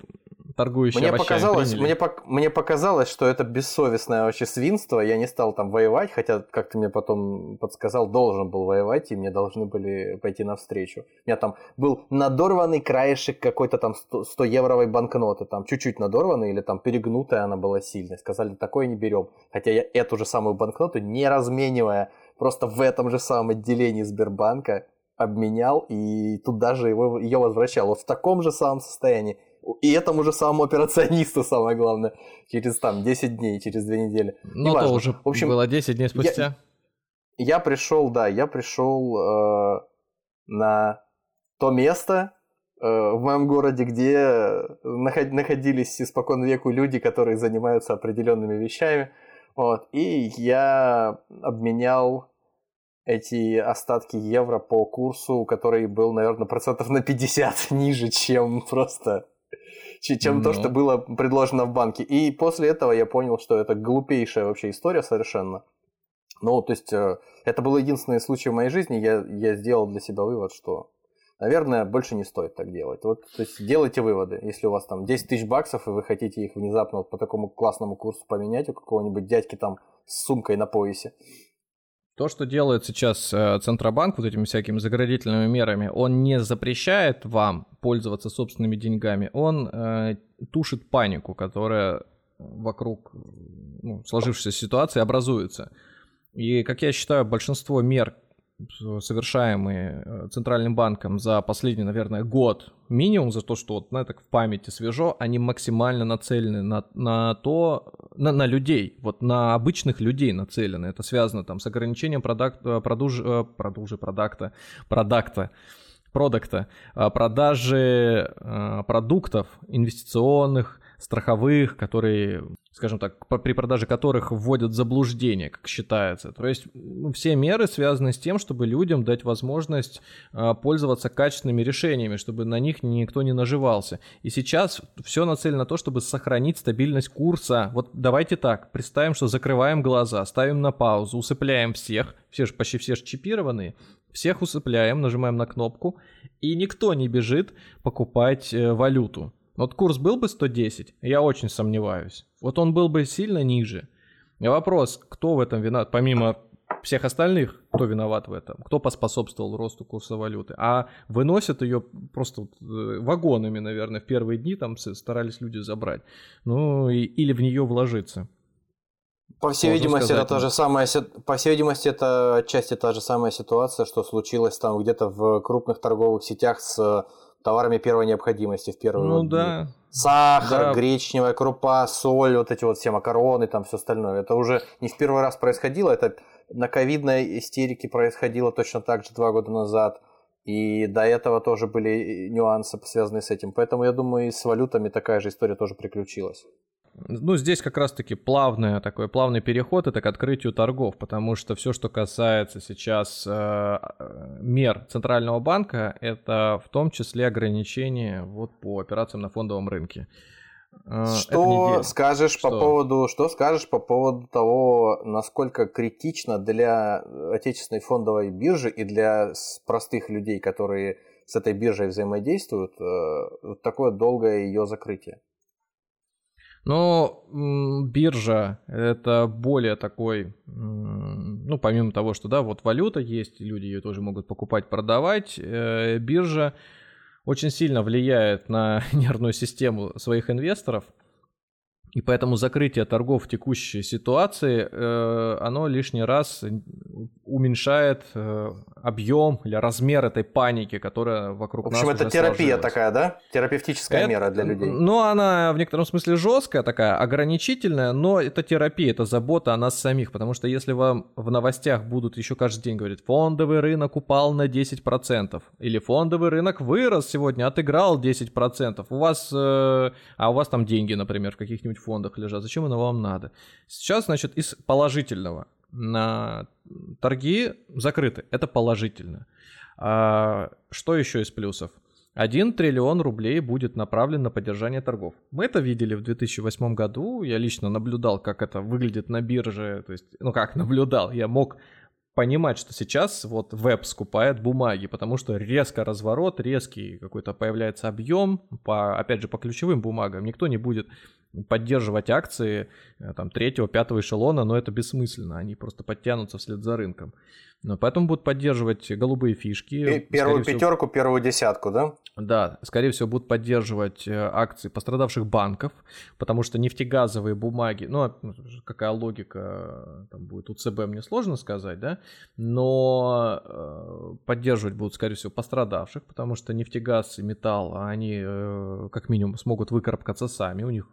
A: торгующие
B: мне показалось, мне, мне показалось, что это бессовестное вообще свинство. Я не стал там воевать, хотя, как ты мне потом подсказал, должен был воевать, и мне должны были пойти навстречу. У меня там был надорванный краешек какой-то там 100-евровой банкноты, там чуть-чуть надорванный или там перегнутая она была сильной. Сказали, такое не берем. Хотя я эту же самую банкноту, не разменивая, просто в этом же самом отделении Сбербанка обменял и туда же его, ее возвращал. Вот в таком же самом состоянии. И этому же самому операционисту, самое главное, через там 10 дней, через 2 недели.
A: Ну, то уже в общем, было 10 дней спустя.
B: Я, я пришел, да, я пришел э, на то место э, в моем городе, где наход, находились испокон веку люди, которые занимаются определенными вещами. Вот, и я обменял эти остатки евро по курсу, который был, наверное, процентов на 50 (laughs) ниже, чем просто чем то, что было предложено в банке. И после этого я понял, что это глупейшая вообще история совершенно. Ну, то есть, э, это был единственный случай в моей жизни, я, я сделал для себя вывод, что, наверное, больше не стоит так делать. Вот, то есть, делайте выводы. Если у вас там 10 тысяч баксов, и вы хотите их внезапно вот по такому классному курсу поменять у какого-нибудь дядьки там с сумкой на поясе,
A: то, что делает сейчас э, Центробанк вот этими всякими заградительными мерами, он не запрещает вам пользоваться собственными деньгами, он э, тушит панику, которая вокруг ну, сложившейся ситуации образуется. И, как я считаю, большинство мер, совершаемые э, Центральным банком за последний, наверное, год, минимум за то, что вот, на так в памяти свежо, они максимально нацелены на, на то, на, на людей, вот на обычных людей нацелены. Это связано там с ограничением продакт, э, продуж, э, продужи, продакта, продакта, продукта, продажи продуктов инвестиционных, страховых, которые, скажем так, при продаже которых вводят заблуждение, как считается. То есть ну, все меры связаны с тем, чтобы людям дать возможность а, пользоваться качественными решениями, чтобы на них никто не наживался. И сейчас все нацелено на то, чтобы сохранить стабильность курса. Вот давайте так, представим, что закрываем глаза, ставим на паузу, усыпляем всех, все же почти все же чипированные, всех усыпляем, нажимаем на кнопку, и никто не бежит покупать э, валюту. Вот курс был бы 110, я очень сомневаюсь. Вот он был бы сильно ниже. И вопрос, кто в этом виноват, помимо всех остальных, кто виноват в этом, кто поспособствовал росту курса валюты, а выносят ее просто э, вагонами, наверное, в первые дни там старались люди забрать, ну и, или в нее вложиться.
B: По всей видимости, это та же самая, по всей видимости, это отчасти та же самая ситуация, что случилось там где-то в крупных торговых сетях с товарами первой необходимости в первую.
A: Ну да.
B: Сахар, да. гречневая крупа, соль, вот эти вот все макароны, там все остальное. Это уже не в первый раз происходило, это на ковидной истерике происходило точно так же два года назад. И до этого тоже были нюансы, связанные с этим. Поэтому я думаю, и с валютами такая же история тоже приключилась.
A: Ну, здесь как раз-таки плавный такой плавный переход это к открытию торгов, потому что все, что касается сейчас э, мер Центрального банка, это в том числе ограничения вот по операциям на фондовом рынке.
B: Э, что скажешь что? по поводу, что скажешь по поводу того, насколько критично для отечественной фондовой биржи и для простых людей, которые с этой биржей взаимодействуют, э, такое долгое ее закрытие?
A: Но биржа это более такой, ну, помимо того, что, да, вот валюта есть, люди ее тоже могут покупать, продавать, э, биржа очень сильно влияет на (laughs) нервную систему своих инвесторов – и поэтому закрытие торгов в текущей ситуации, э, оно лишний раз уменьшает э, объем или размер этой паники, которая вокруг нас.
B: В общем,
A: нас
B: это терапия такая, да? Терапевтическая это, мера для людей.
A: Ну, она в некотором смысле жесткая, такая ограничительная, но это терапия, это забота о нас самих. Потому что если вам в новостях будут еще каждый день говорить, фондовый рынок упал на 10%, или фондовый рынок вырос сегодня, отыграл 10%, у вас, э, а у вас там деньги, например, в каких-нибудь фондах лежат, зачем оно вам надо? Сейчас, значит, из положительного. На торги закрыты, это положительно. А что еще из плюсов? 1 триллион рублей будет направлен на поддержание торгов. Мы это видели в 2008 году. Я лично наблюдал, как это выглядит на бирже. То есть, ну как наблюдал, я мог понимать, что сейчас вот веб скупает бумаги, потому что резко разворот, резкий какой-то появляется объем, по, опять же, по ключевым бумагам. Никто не будет поддерживать акции э, там, третьего, пятого эшелона, но это бессмысленно, они просто подтянутся вслед за рынком. Но поэтому будут поддерживать голубые фишки.
B: Первую всего, пятерку, первую десятку, да?
A: Да, скорее всего, будут поддерживать э, акции пострадавших банков, потому что нефтегазовые бумаги, ну, а, ну какая логика э, там будет у ЦБ, мне сложно сказать, да, но поддерживать будут, скорее всего, пострадавших, потому что нефтегаз и металл, они как минимум смогут выкарабкаться сами, у них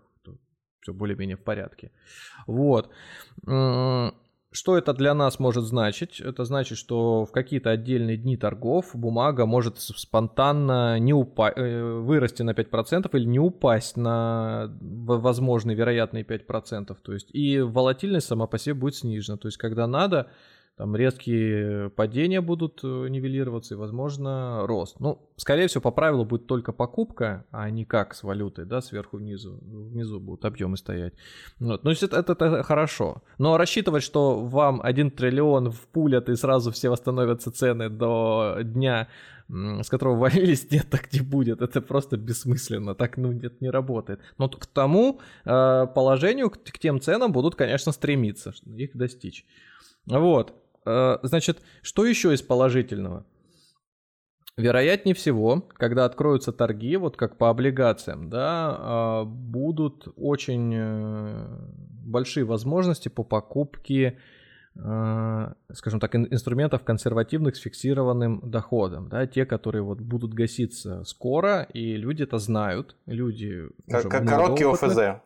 A: все более-менее в порядке. Вот. Что это для нас может значить? Это значит, что в какие-то отдельные дни торгов бумага может спонтанно не упа- э, вырасти на 5% или не упасть на возможные вероятные 5%. То есть и волатильность сама по себе будет снижена. То есть когда надо, там резкие падения будут э, нивелироваться и, возможно, рост. Ну, скорее всего, по правилу будет только покупка, а не как с валютой, да, сверху внизу. Внизу будут объемы стоять. Вот. Ну, это, это, это хорошо. Но рассчитывать, что вам 1 триллион впулят и сразу все восстановятся цены до дня, с которого валились, нет, так не будет. Это просто бессмысленно. Так, ну, нет, не работает. Но к тому э, положению, к тем ценам будут, конечно, стремиться, их достичь. Вот. Э, значит, что еще из положительного? Вероятнее всего, когда откроются торги, вот как по облигациям, да, а, будут очень э, большие возможности по покупке, э, скажем так, инструментов консервативных с фиксированным доходом, да, те, которые вот будут гаситься скоро, и люди это знают, люди...
B: Как, короткий ОФЗ.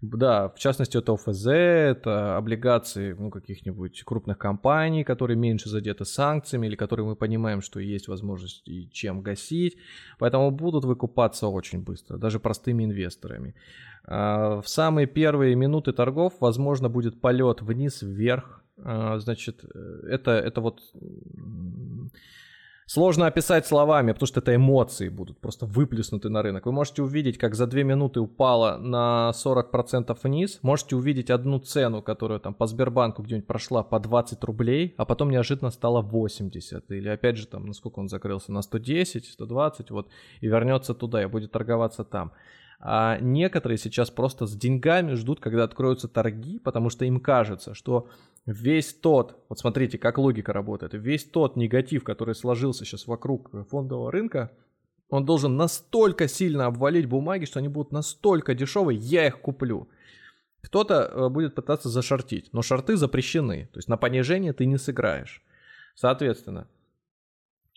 A: Да, в частности, это ОФЗ, это облигации ну, каких-нибудь крупных компаний, которые меньше задеты санкциями, или которые мы понимаем, что есть возможность и чем гасить. Поэтому будут выкупаться очень быстро, даже простыми инвесторами. А, в самые первые минуты торгов, возможно, будет полет вниз-вверх. А, значит, э, это, это вот Сложно описать словами, потому что это эмоции будут просто выплеснуты на рынок. Вы можете увидеть, как за 2 минуты упала на 40% вниз. Можете увидеть одну цену, которая там по Сбербанку где-нибудь прошла по 20 рублей, а потом неожиданно стала 80. Или опять же там, насколько он закрылся, на 110, 120, вот, и вернется туда и будет торговаться там. А некоторые сейчас просто с деньгами ждут, когда откроются торги, потому что им кажется, что весь тот, вот смотрите, как логика работает, весь тот негатив, который сложился сейчас вокруг фондового рынка, он должен настолько сильно обвалить бумаги, что они будут настолько дешевые, я их куплю. Кто-то э, будет пытаться зашортить, но шорты запрещены, то есть на понижение ты не сыграешь. Соответственно,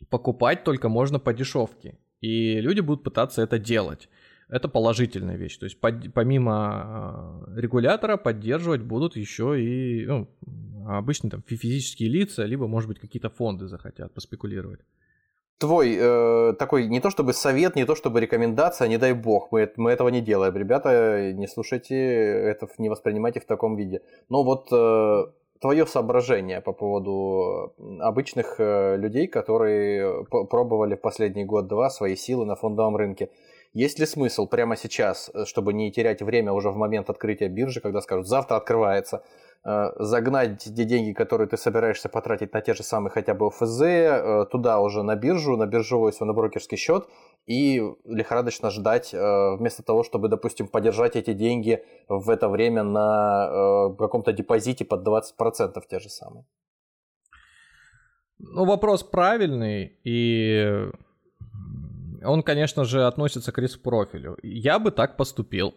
A: покупать только можно по дешевке, и люди будут пытаться это делать. Это положительная вещь. То есть под, помимо э, регулятора поддерживать будут еще и ну, обычные там физические лица, либо, может быть, какие-то фонды захотят поспекулировать
B: твой э, такой не то чтобы совет, не то чтобы рекомендация, не дай бог, мы, мы этого не делаем. Ребята, не слушайте это, не воспринимайте в таком виде. Но вот э, твое соображение по поводу обычных э, людей, которые пробовали в последний год-два свои силы на фондовом рынке. Есть ли смысл прямо сейчас, э, чтобы не терять время уже в момент открытия биржи, когда скажут, завтра открывается, Э, загнать те деньги, которые ты собираешься потратить на те же самые хотя бы ОФЗ, э, туда уже на биржу, на биржевой свой на брокерский счет и лихорадочно ждать, вместо того, чтобы, допустим, подержать эти деньги в это время на каком-то депозите под 20% те же самые.
A: Ну, вопрос правильный, и он, конечно же, относится к риск-профилю. Я бы так поступил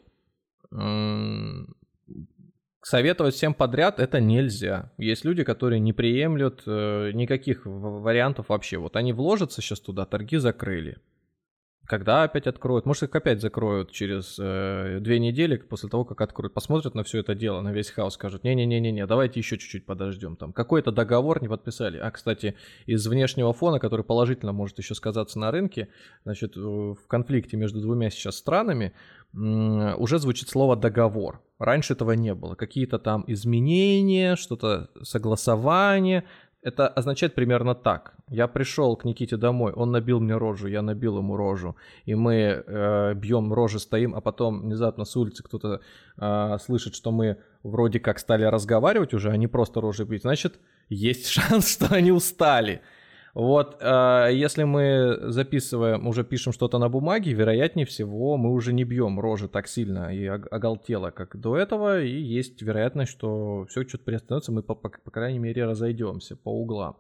A: советовать всем подряд это нельзя. Есть люди, которые не приемлют э, никаких вариантов вообще. Вот они вложатся сейчас туда, торги закрыли. Когда опять откроют? Может, их опять закроют через э, две недели после того, как откроют. Посмотрят на все это дело, на весь хаос, скажут, не-не-не-не, давайте еще чуть-чуть подождем. Там какой-то договор не подписали. А, кстати, из внешнего фона, который положительно может еще сказаться на рынке, значит, в конфликте между двумя сейчас странами, уже звучит слово договор. Раньше этого не было. Какие-то там изменения, что-то согласование. Это означает примерно так. Я пришел к Никите домой, он набил мне рожу, я набил ему рожу, и мы э, бьем рожи, стоим, а потом внезапно с улицы кто-то э, слышит, что мы вроде как стали разговаривать уже, а не просто рожи бить. Значит, есть (laughs) шанс, что они устали. Вот, э, если мы записываем, уже пишем что-то на бумаге, вероятнее всего мы уже не бьем рожи так сильно и оголтело, как до этого, и есть вероятность, что все что-то приостановится, мы, по, по, по крайней мере, разойдемся по углам.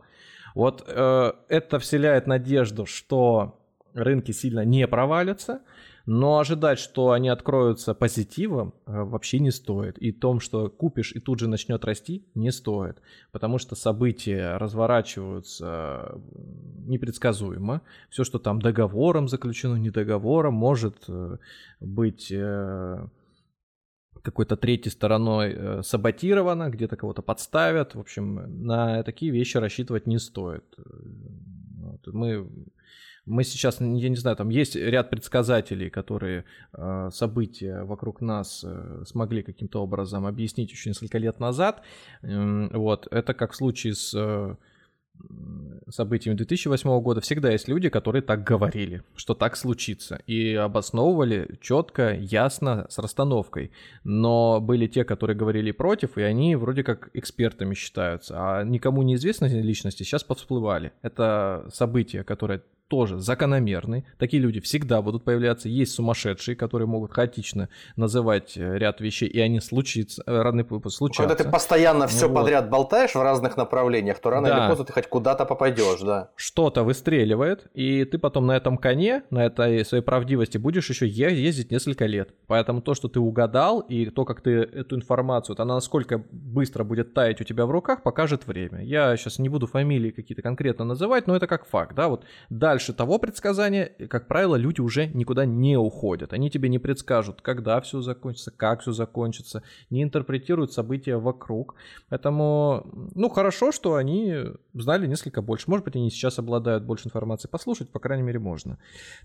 A: Вот э, это вселяет надежду, что рынки сильно не провалятся, но ожидать, что они откроются позитивом, э, вообще не стоит. И том, что купишь и тут же начнет расти, не стоит. Потому что события разворачиваются непредсказуемо. Все, что там договором заключено, не договором, может э, быть э, какой-то третьей стороной саботировано, где-то кого-то подставят. В общем, на такие вещи рассчитывать не стоит. Мы мы сейчас, я не знаю, там есть ряд предсказателей, которые э, события вокруг нас э, смогли каким-то образом объяснить еще несколько лет назад. Э, вот, это как в случае с э, событиями 2008 года всегда есть люди, которые так говорили, что так случится, и обосновывали четко, ясно, с расстановкой. Но были те, которые говорили против, и они вроде как экспертами считаются, а никому неизвестные личности сейчас повсплывали. Это события, которые тоже закономерный. Такие люди всегда будут появляться. Есть сумасшедшие, которые могут хаотично называть э, ряд вещей, и они э, рано случатся.
B: Когда ты постоянно все вот. подряд болтаешь в разных направлениях, то рано да. или поздно ты хоть куда-то попадешь, да.
A: Что-то выстреливает, и ты потом на этом коне, на этой своей правдивости будешь еще ездить несколько лет. Поэтому то, что ты угадал, и то, как ты эту информацию, она насколько быстро будет таять у тебя в руках, покажет время. Я сейчас не буду фамилии какие-то конкретно называть, но это как факт, да, вот да, дальше того предсказания, как правило, люди уже никуда не уходят. Они тебе не предскажут, когда все закончится, как все закончится, не интерпретируют события вокруг. Поэтому, ну, хорошо, что они знали несколько больше. Может быть, они сейчас обладают больше информации. Послушать, по крайней мере, можно.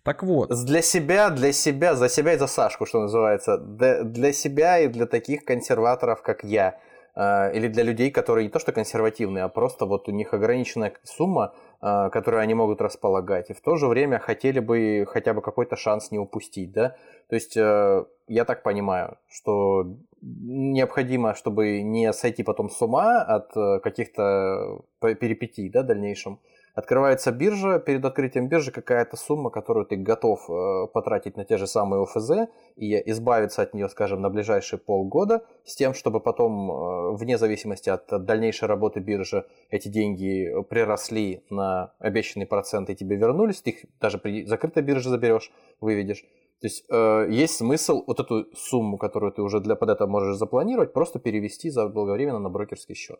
A: Так вот.
B: Для себя, для себя, за себя и за Сашку, что называется. Для себя и для таких консерваторов, как я или для людей, которые не то что консервативные, а просто вот у них ограниченная сумма, а, которую они могут располагать, и в то же время хотели бы хотя бы какой-то шанс не упустить, да. То есть э, я так понимаю, что необходимо, чтобы не сойти потом с ума от э, каких-то перипетий, да, дальнейшем, Открывается биржа, перед открытием биржи какая-то сумма, которую ты готов э, потратить на те же самые ОФЗ и избавиться от нее, скажем, на ближайшие полгода, с тем, чтобы потом, э, вне зависимости от дальнейшей работы биржи, эти деньги приросли на обещанный процент и тебе вернулись, ты их даже при закрытой бирже заберешь, выведешь. То есть э, есть смысл вот эту сумму, которую ты уже для под это можешь запланировать, просто перевести заблаговременно на брокерский счет.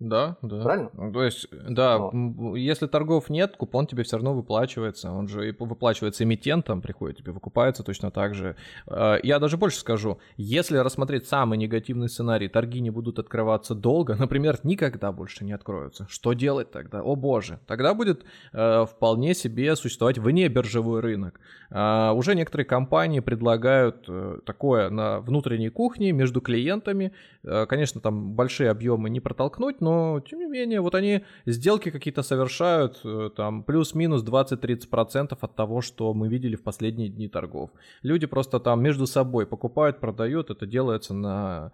A: Да, да.
B: Правильно?
A: Ну, то есть, да, вот. если торгов нет, купон тебе все равно выплачивается. Он же и выплачивается эмитентом, приходит тебе, выкупается точно так же. А, я даже больше скажу, если рассмотреть самый негативный сценарий, торги не будут открываться долго, (laughs) например, никогда больше не откроются. Что делать тогда? О боже, тогда будет э, вполне себе существовать вне биржевой рынок. Э, уже некоторые компании предлагают э, такое на внутренней кухне между клиентами. Э, конечно, там большие объемы не протолкнуть, но тем не менее, вот они сделки какие-то совершают, э, там плюс-минус 20-30% от того, что мы видели в последние дни торгов. Люди просто там между собой покупают, продают, это делается на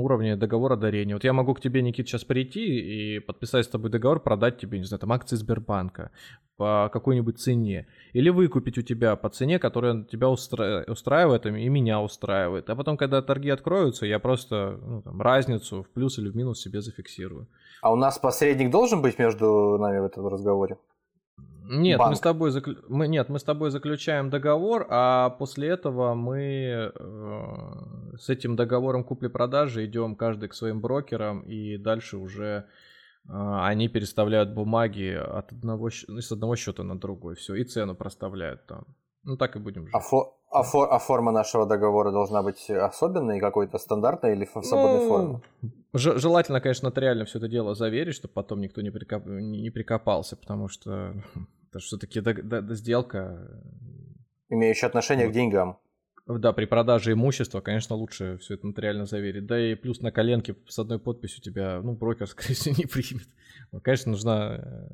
A: уровне договора дарения. Вот я могу к тебе, Никит, сейчас прийти и подписать с тобой договор, продать тебе, не знаю, там акции Сбербанка по какой-нибудь цене. Или выкупить у тебя по цене, которая тебя устра... устраивает и меня устраивает. А потом, когда торги откроются, я просто ну, там, разницу в плюс или в минус себе зафиксирую.
B: А у нас посредник должен быть между нами в этом разговоре?
A: Нет, мы с тобой заклю... мы нет, мы с тобой заключаем договор, а после этого мы э, с этим договором купли-продажи идем каждый к своим брокерам и дальше уже э, они переставляют бумаги от одного с одного счета на другой, все и цену проставляют там. Ну так и будем
B: жить. А, фо... а, фо... а форма нашего договора должна быть особенной, какой-то стандартной или в свободной ну, форме?
A: Желательно, конечно, нотариально все это дело заверить, чтобы потом никто не, прикоп... не прикопался, потому что это все-таки до... До... сделка...
B: Имеющая отношение вот. к деньгам.
A: Да, при продаже имущества, конечно, лучше все это нотариально заверить. Да и плюс на коленке с одной подписью тебя, ну, брокер, (laughs) скорее всего, не примет. Конечно, нужна э,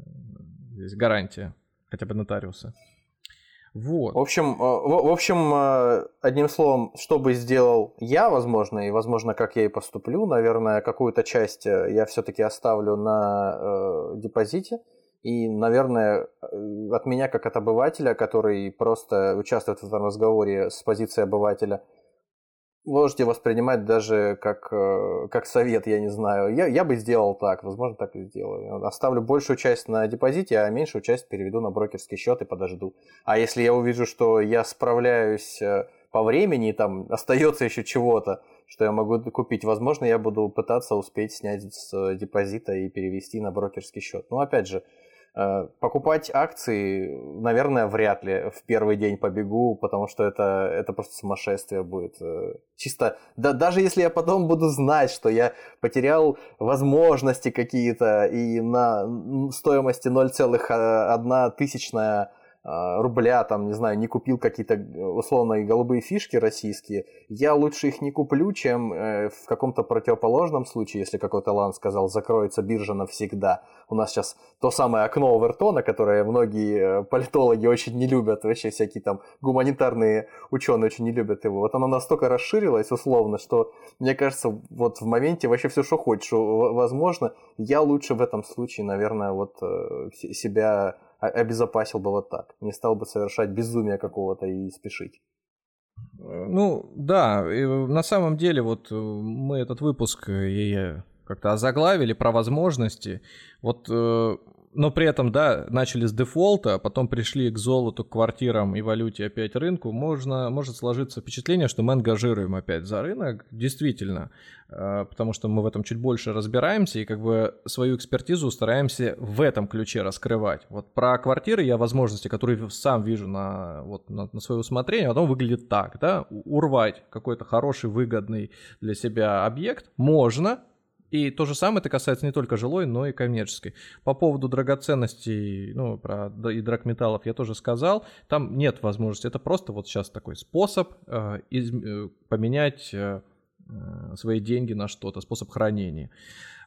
A: здесь гарантия, хотя бы нотариуса.
B: Вот. В общем, э, в, общем, э, одним словом, что бы сделал я, возможно, и, возможно, как я и поступлю, наверное, какую-то часть э, я все-таки оставлю на э, депозите. И, наверное, от меня, как от обывателя, который просто участвует в этом разговоре с позиции обывателя, можете воспринимать даже как, э, как совет, я не знаю. Я, я бы сделал так, возможно, так и сделаю. Оставлю большую часть на депозите, а меньшую часть переведу на брокерский счет и подожду. А если я увижу, что я справляюсь э, по времени, там остается еще чего-то, что я могу купить, возможно, я буду пытаться успеть снять с депозита и перевести на брокерский счет. Но опять же, Э, покупать акции, наверное, вряд ли в первый день побегу, потому что это, это просто сумасшествие будет. Э, чисто, да, даже если я потом буду знать, что я потерял возможности какие-то и на стоимости 0,1 тысячная а, рубля, там, не знаю, не купил какие-то э, условные голубые фишки российские, я лучше их не куплю, чем э, в каком-то противоположном случае, если какой-то лан сказал, закроется биржа навсегда. У нас сейчас то самое окно Овертона, которое многие э, политологи очень не любят, вообще всякие там гуманитарные ученые очень не любят его. Вот оно настолько расширилось условно, что, мне кажется, вот в моменте вообще все, что хочешь, возможно, я лучше в этом случае, наверное, вот себя обезопасил бы вот так. Не стал бы совершать безумие какого-то и спешить.
A: Ну, да, на самом деле вот э, мы этот выпуск э, и как-то озаглавили про возможности. Вот э, но при этом, да, начали с дефолта, а потом пришли к золоту, к квартирам и валюте опять рынку, можно, может сложиться впечатление, что мы ангажируем опять за рынок, действительно, а, потому что мы в этом чуть больше разбираемся и как бы свою экспертизу стараемся в этом ключе раскрывать. Вот про квартиры я возможности, которые сам вижу на, вот, на, на свое усмотрение, оно выглядит так, да, урвать какой-то хороший, выгодный для себя объект можно, и то же самое это касается не только жилой, но и коммерческой. По поводу драгоценностей, ну, про и драгметаллов я тоже сказал, там нет возможности. Это просто вот сейчас такой способ э, из, э, поменять э, Э, свои деньги на что-то, способ хранения.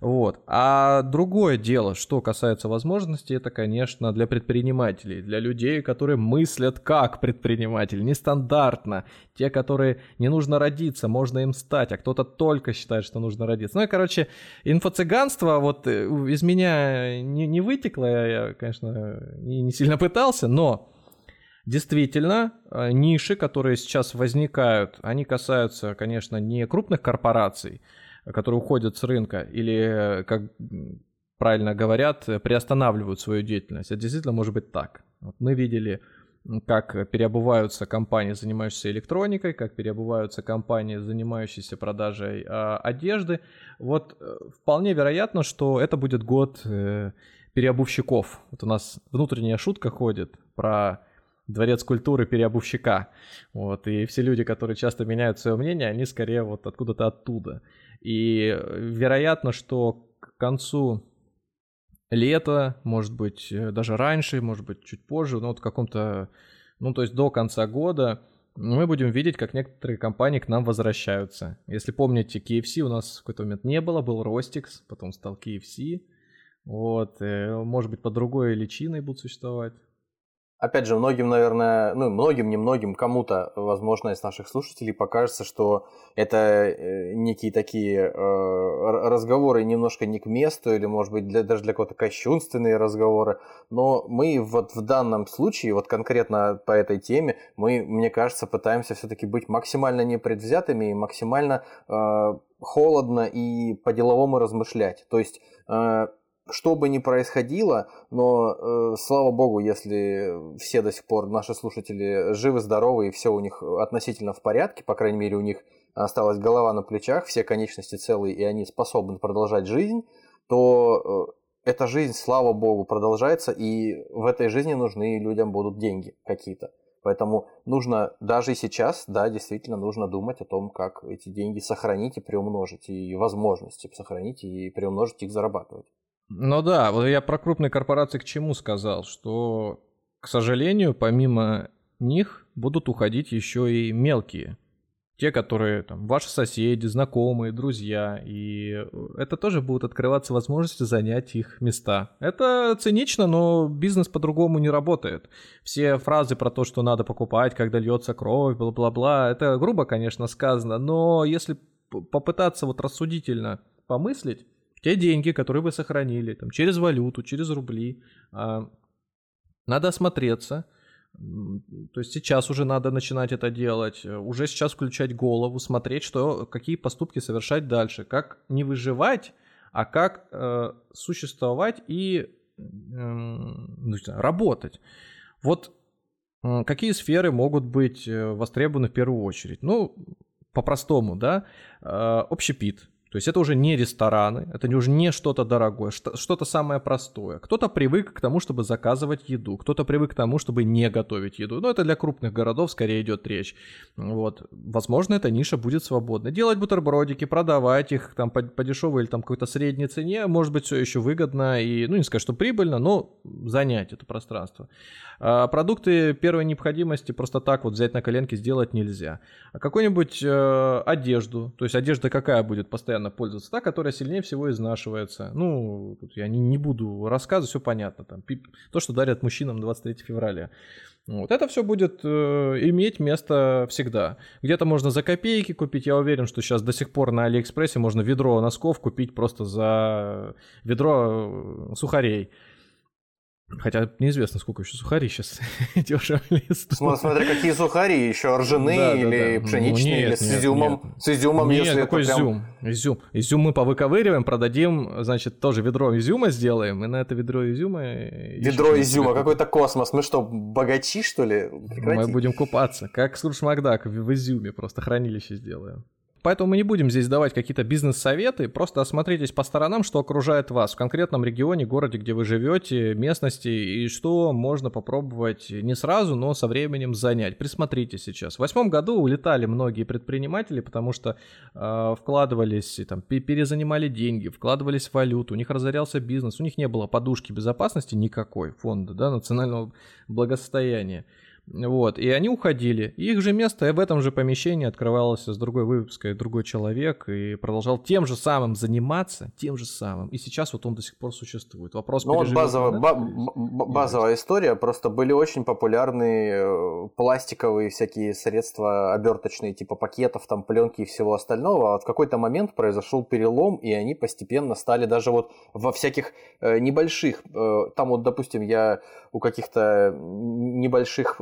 A: Вот. А другое дело, что касается возможностей, это, конечно, для предпринимателей, для людей, которые мыслят как предприниматель, нестандартно. Те, которые не нужно родиться, можно им стать, а кто-то только считает, что нужно родиться. Ну и, короче, инфо-цыганство вот э, из меня не, не вытекло, я, конечно, не, не сильно пытался, но Действительно, э, ниши, которые сейчас возникают, они касаются, конечно, не крупных корпораций, которые уходят с рынка или, как правильно говорят, приостанавливают свою деятельность. Это действительно может быть так. Вот мы видели как переобуваются компании, занимающиеся электроникой, как переобуваются компании, занимающиеся продажей э, одежды. Вот э, вполне вероятно, что это будет год э, переобувщиков. Вот у нас внутренняя шутка ходит про дворец культуры переобувщика. Вот, и все люди, которые часто меняют свое мнение, они скорее вот откуда-то оттуда. И э, вероятно, что к концу лета, может быть, э, даже раньше, может быть, чуть позже, но вот в каком-то, ну, то есть до конца года, мы будем видеть, как некоторые компании к нам возвращаются. Если помните, KFC у нас в какой-то момент не было, был Rostix, потом стал KFC. Вот, э, может быть, под другой личиной будут существовать
B: опять же, многим, наверное, ну, многим, немногим, кому-то, возможно, из наших слушателей покажется, что это э, некие такие э, разговоры немножко не к месту, или, может быть, для, даже для кого-то кощунственные разговоры. Но мы вот в данном случае, вот конкретно по этой теме, мы, мне кажется, пытаемся все-таки быть максимально непредвзятыми и максимально э, холодно и по-деловому размышлять. То есть что бы ни происходило, но э, слава богу, если все до сих пор наши слушатели живы, здоровы и все у них относительно в порядке, по крайней мере у них осталась голова на плечах, все конечности целые и они способны продолжать жизнь, то э, эта жизнь, слава богу, продолжается, и в этой жизни нужны людям будут деньги какие-то. Поэтому нужно даже сейчас, да, действительно нужно думать о том, как эти деньги сохранить и приумножить, и возможности сохранить и приумножить их зарабатывать.
A: Ну да, вот я про крупные корпорации к чему сказал, что, к сожалению, помимо них будут уходить еще и мелкие. Те, которые там ваши соседи, знакомые, друзья. И это тоже будут открываться возможности занять их места. Это цинично, но бизнес по-другому не работает. Все фразы про то, что надо покупать, когда льется кровь, бла-бла-бла, это грубо, конечно, сказано, но если попытаться вот рассудительно помыслить, те деньги, которые вы сохранили, там, через валюту, через рубли, а, надо осмотреться. То есть сейчас уже надо начинать это делать, уже сейчас включать голову, смотреть, что, какие поступки совершать дальше, как не выживать, а как э, существовать и э, работать. Вот э, какие сферы могут быть э, востребованы в первую очередь? Ну, по-простому, да, э, общепит, то есть это уже не рестораны, это уже не что-то дорогое, что-то самое простое. Кто-то привык к тому, чтобы заказывать еду, кто-то привык к тому, чтобы не готовить еду. Но это для крупных городов скорее идет речь. Вот. Возможно, эта ниша будет свободна. Делать бутербродики, продавать их там по, по дешевой или там какой-то средней цене, может быть, все еще выгодно и, ну, не сказать, что прибыльно, но занять это пространство. А продукты первой необходимости просто так вот взять на коленке сделать нельзя. А какую-нибудь э, одежду, то есть одежда какая будет постоянно постоянно пользоваться, та, которая сильнее всего изнашивается. Ну, тут я не, не буду рассказывать, все понятно. Там, то, что дарят мужчинам 23 февраля. Вот это все будет э, иметь место всегда. Где-то можно за копейки купить. Я уверен, что сейчас до сих пор на Алиэкспрессе можно ведро носков купить просто за ведро э, сухарей. Хотя неизвестно, сколько еще сухари сейчас (laughs) дешевле
B: Смотря какие сухари, еще ржаные да, или да, да. пшеничные, ну, нет, или с изюмом. Нет. С изюмом,
A: нет, если какой это изюм? Прям... Изюм. Изюм мы повыковыриваем, продадим, значит, тоже ведро изюма сделаем, и на это ведро изюма...
B: Ведро изюма, какой-то космос. Мы что, богачи, что ли?
A: Прекрати. Мы будем купаться, как Скрудж Макдак в изюме, просто хранилище сделаем. Поэтому мы не будем здесь давать какие-то бизнес-советы, просто осмотритесь по сторонам, что окружает вас в конкретном регионе, городе, где вы живете, местности, и что можно попробовать не сразу, но со временем занять. Присмотрите сейчас. В восьмом году улетали многие предприниматели, потому что э, вкладывались, там, перезанимали деньги, вкладывались в валюту, у них разорялся бизнес, у них не было подушки безопасности никакой, фонда да, национального благосостояния. Вот, и они уходили. их же место в этом же помещении открывалось с другой выпуской другой человек и продолжал тем же самым заниматься, тем же самым. И сейчас вот он до сих пор существует. Вопрос
B: Ну вот базовая, да? базовая история, просто были очень популярны э, пластиковые всякие средства оберточные, типа пакетов, там пленки и всего остального. А в какой-то момент произошел перелом, и они постепенно стали даже вот во всяких э, небольших, э, там вот, допустим, я у каких-то небольших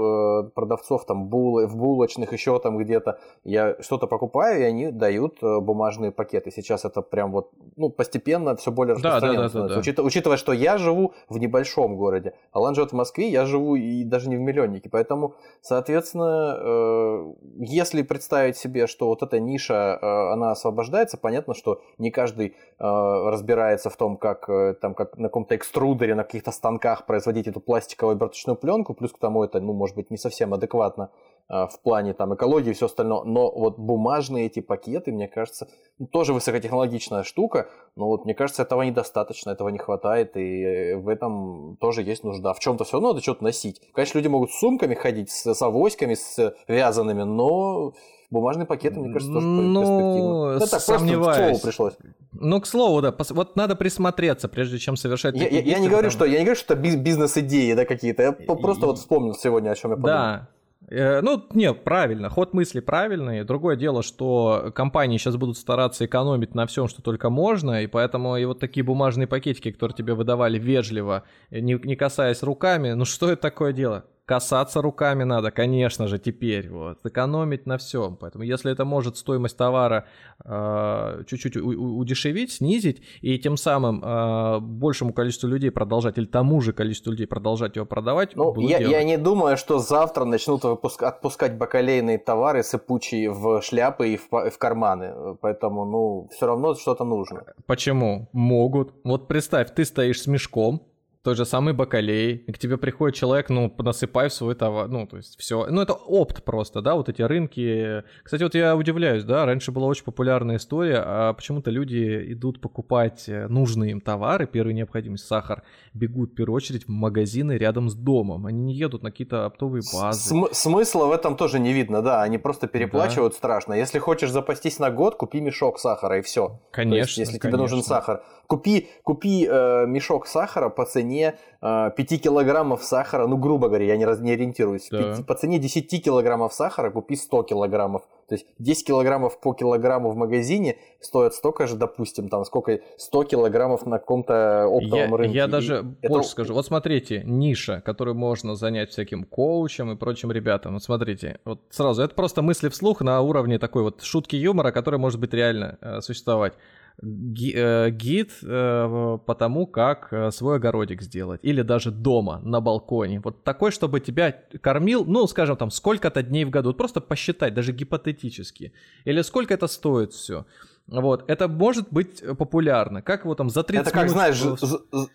B: продавцов там бул, в булочных, еще там где-то. Я что-то покупаю, и они дают э, бумажные пакеты. Сейчас это прям вот, ну, постепенно все более распространено да, да, да, да, да. Учит, учитывая, что я живу в небольшом городе, Алан живет в Москве, я живу и даже не в миллионнике. Поэтому, соответственно, э, если представить себе, что вот эта ниша, э, она освобождается, понятно, что не каждый э, разбирается в том, как, э, там, как на каком-то экструдере, на каких-то станках производить эту пластиковую оберточную пленку, плюс к тому это, ну, может быть, не совсем адекватно в плане там экологии и все остальное, но вот бумажные эти пакеты, мне кажется, ну, тоже высокотехнологичная штука, но вот мне кажется, этого недостаточно, этого не хватает, и э, в этом тоже есть нужда. В чем-то все равно надо что-то носить. Конечно, люди могут с сумками ходить, с, с авоськами, с вязаными, но бумажные пакеты, мне кажется, тоже ну, перспективно.
A: Ну, так, сомневаюсь. пришлось. Ну, к слову, да, вот надо присмотреться, прежде чем совершать
B: я, я, я не говорю, что я не говорю, что это бизнес-идеи, да, какие-то. Я просто вот вспомнил сегодня, о чем я подумал.
A: Да, ну, нет, правильно, ход мысли правильный. Другое дело, что компании сейчас будут стараться экономить на всем, что только можно, и поэтому и вот такие бумажные пакетики, которые тебе выдавали вежливо, не, не касаясь руками, ну что это такое дело? Касаться руками надо, конечно же, теперь. Вот. Экономить на всем. Поэтому если это может стоимость товара э, чуть-чуть удешевить, снизить, и тем самым э, большему количеству людей продолжать, или тому же количеству людей продолжать его продавать,
B: ну, я, я не думаю, что завтра начнут выпуск, отпускать бакалейные товары сыпучие в шляпы и в, в карманы. Поэтому, ну, все равно что-то нужно.
A: Почему? Могут. Вот представь, ты стоишь с мешком, той же самый бакалей, и к тебе приходит человек, ну, насыпай в свой товар, ну, то есть все. Ну, это опт просто, да, вот эти рынки. Кстати, вот я удивляюсь, да, раньше была очень популярная история, а почему-то люди идут покупать э, нужные им товары, первой необходимость, сахар, бегут в первую очередь в магазины рядом с домом. Они не едут на какие-то оптовые базы.
B: См- смысла в этом тоже не видно, да, они просто переплачивают да. страшно. Если хочешь запастись на год, купи мешок сахара и все.
A: Конечно. То
B: есть, если
A: конечно.
B: тебе нужен сахар, купи, купи э, мешок сахара по цене э, 5 килограммов сахара, ну, грубо говоря, я не, раз, не ориентируюсь, да. 5, по цене 10 килограммов сахара купи 100 килограммов. То есть 10 килограммов по килограмму в магазине стоят столько же, допустим, там сколько 100 килограммов на каком-то оптовом
A: я,
B: рынке.
A: Я даже и больше это... скажу. Вот смотрите, ниша, которую можно занять всяким коучем и прочим ребятам. Вот смотрите, вот сразу, это просто мысли вслух на уровне такой вот шутки юмора, которая может быть реально э, существовать. Э, гид э, по тому, как э, свой огородик сделать. Или даже дома, на балконе. Вот такой, чтобы тебя кормил, ну, скажем, там, сколько-то дней в году. Вот просто посчитать, даже гипотетически. Или сколько это стоит все. Вот, это может быть популярно. Как его там за 30
B: Это как, минут... знаешь,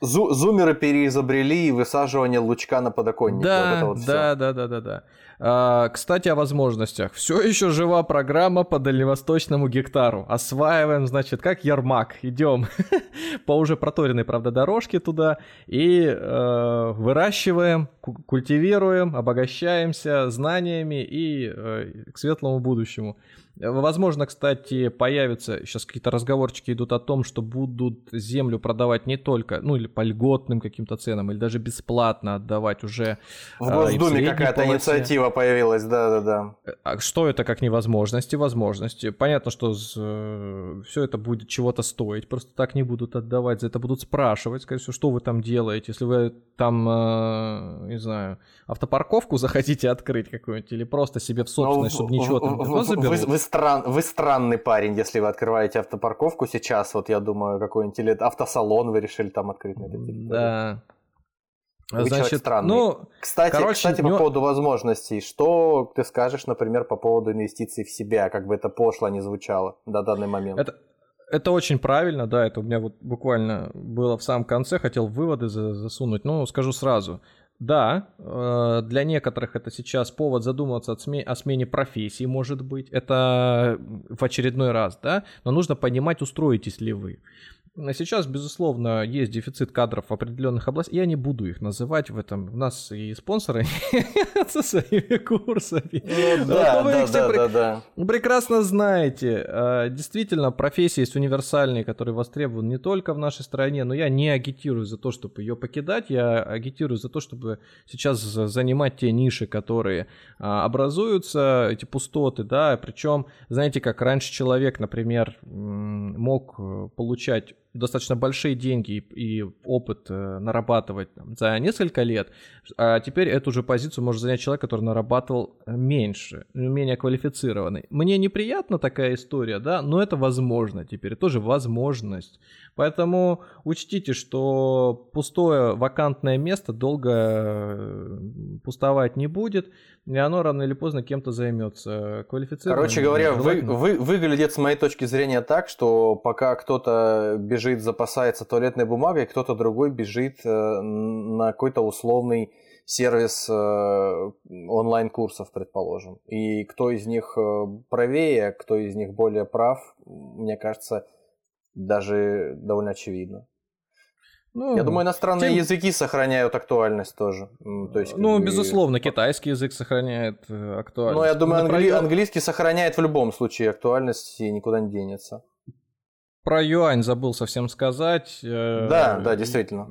B: зумеры переизобрели высаживание лучка на подоконнике.
A: Да, вот вот да, да, да, да, да. А, кстати, о возможностях. Все еще жива программа по дальневосточному гектару. Осваиваем, значит, как Ермак. Идем (laughs) по уже проторенной, правда, дорожке туда и э, выращиваем, культивируем, обогащаемся знаниями и э, к светлому будущему. Возможно, кстати, появятся, сейчас какие-то разговорчики идут о том, что будут землю продавать не только, ну или по льготным каким-то ценам, или даже бесплатно отдавать уже.
B: В а, Госдуме какая-то инициатива появилась, да-да-да.
A: А что это как невозможности? Возможности. Понятно, что э, все это будет чего-то стоить, просто так не будут отдавать, за это будут спрашивать, сказать, что вы там делаете, если вы там, э, не знаю, автопарковку захотите открыть какую-нибудь, или просто себе в собственность, ну, чтобы ничего там.
B: Вы, вы стран, вы странный парень, если вы открываете автопарковку сейчас, вот я думаю, какой-нибудь или автосалон вы решили там открыть на этой территории.
A: Да.
B: Вы Значит, странный. Ну, кстати, короче, кстати, по поводу возможностей, что ты скажешь, например, по поводу инвестиций в себя, как бы это пошло не звучало до данный момент?
A: Это, это очень правильно, да, это у меня вот буквально было в самом конце, хотел выводы засунуть, но скажу сразу, да, э, для некоторых это сейчас повод задумываться о смене профессии, может быть, это в очередной раз, да, но нужно понимать, устроитесь ли вы. Сейчас, безусловно, есть дефицит кадров в определенных областях. Я не буду их называть в этом. У нас и спонсоры (laughs) со своими курсами.
B: Ну да, да, да, да.
A: Прекрасно знаете. А, действительно, профессии есть универсальные, которые востребованы не только в нашей стране, но я не агитирую за то, чтобы ее покидать. Я агитирую за то, чтобы сейчас занимать те ниши, которые а, образуются, эти пустоты, да. Причем, знаете, как раньше человек, например, мог э, получать достаточно большие деньги и, и опыт э, нарабатывать там, за несколько лет, а теперь эту же позицию может занять человек, который нарабатывал меньше, менее квалифицированный. Мне неприятна такая история, да, но это возможно теперь, тоже возможность. Поэтому учтите, что пустое вакантное место долго э, пустовать не будет, и оно рано или поздно кем-то займется. Квалифицированным.
B: Короче говоря, вы, вы, выглядит с моей точки зрения так, что пока кто-то бежит, запасается туалетной бумагой, кто-то другой бежит э, на какой-то условный сервис э, онлайн-курсов, предположим. И кто из них правее, кто из них более прав, мне кажется, даже довольно очевидно. Ну, Я думаю, иностранные тем... языки сохраняют актуальность тоже.
A: То есть, ну, бы... безусловно, китайский язык сохраняет э, актуальность.
B: Ну, я думаю, англи... про... английский сохраняет в любом случае актуальность и никуда не денется.
A: Про юань забыл совсем сказать.
B: Э, да, да, действительно.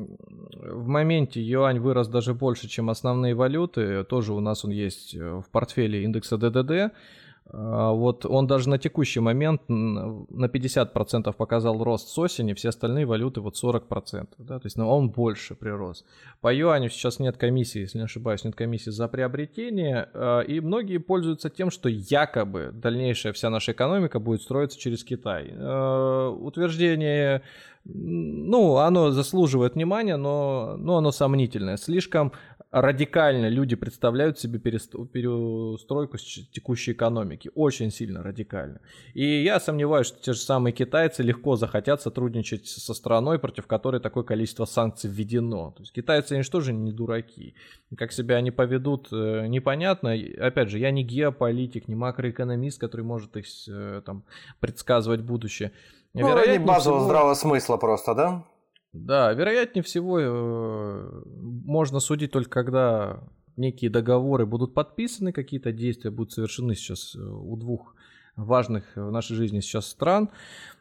A: В моменте юань вырос даже больше, чем основные валюты. Тоже у нас он есть э, в портфеле индекса ДДД. А, вот он даже на текущий момент на 50% показал рост с осени, все остальные валюты вот 40%, да, то есть ну, он больше прирос. По юаню сейчас нет комиссии, если не ошибаюсь, нет комиссии за приобретение, а, и многие пользуются тем, что якобы дальнейшая вся наша экономика будет строиться через Китай. А, утверждение ну, оно заслуживает внимания, но, но оно сомнительное. Слишком радикально люди представляют себе перестройку текущей экономики. Очень сильно радикально. И я сомневаюсь, что те же самые китайцы легко захотят сотрудничать со страной, против которой такое количество санкций введено. То есть китайцы, они же тоже не дураки. Как себя они поведут, э, непонятно. Опять же, я не геополитик, не макроэкономист, который может их э, там, предсказывать будущее.
B: Ну, ради базового всего... здравого смысла просто, да?
A: Да, вероятнее всего э, можно судить только когда некие договоры будут подписаны, какие-то действия будут совершены сейчас э, у двух важных в нашей жизни сейчас стран.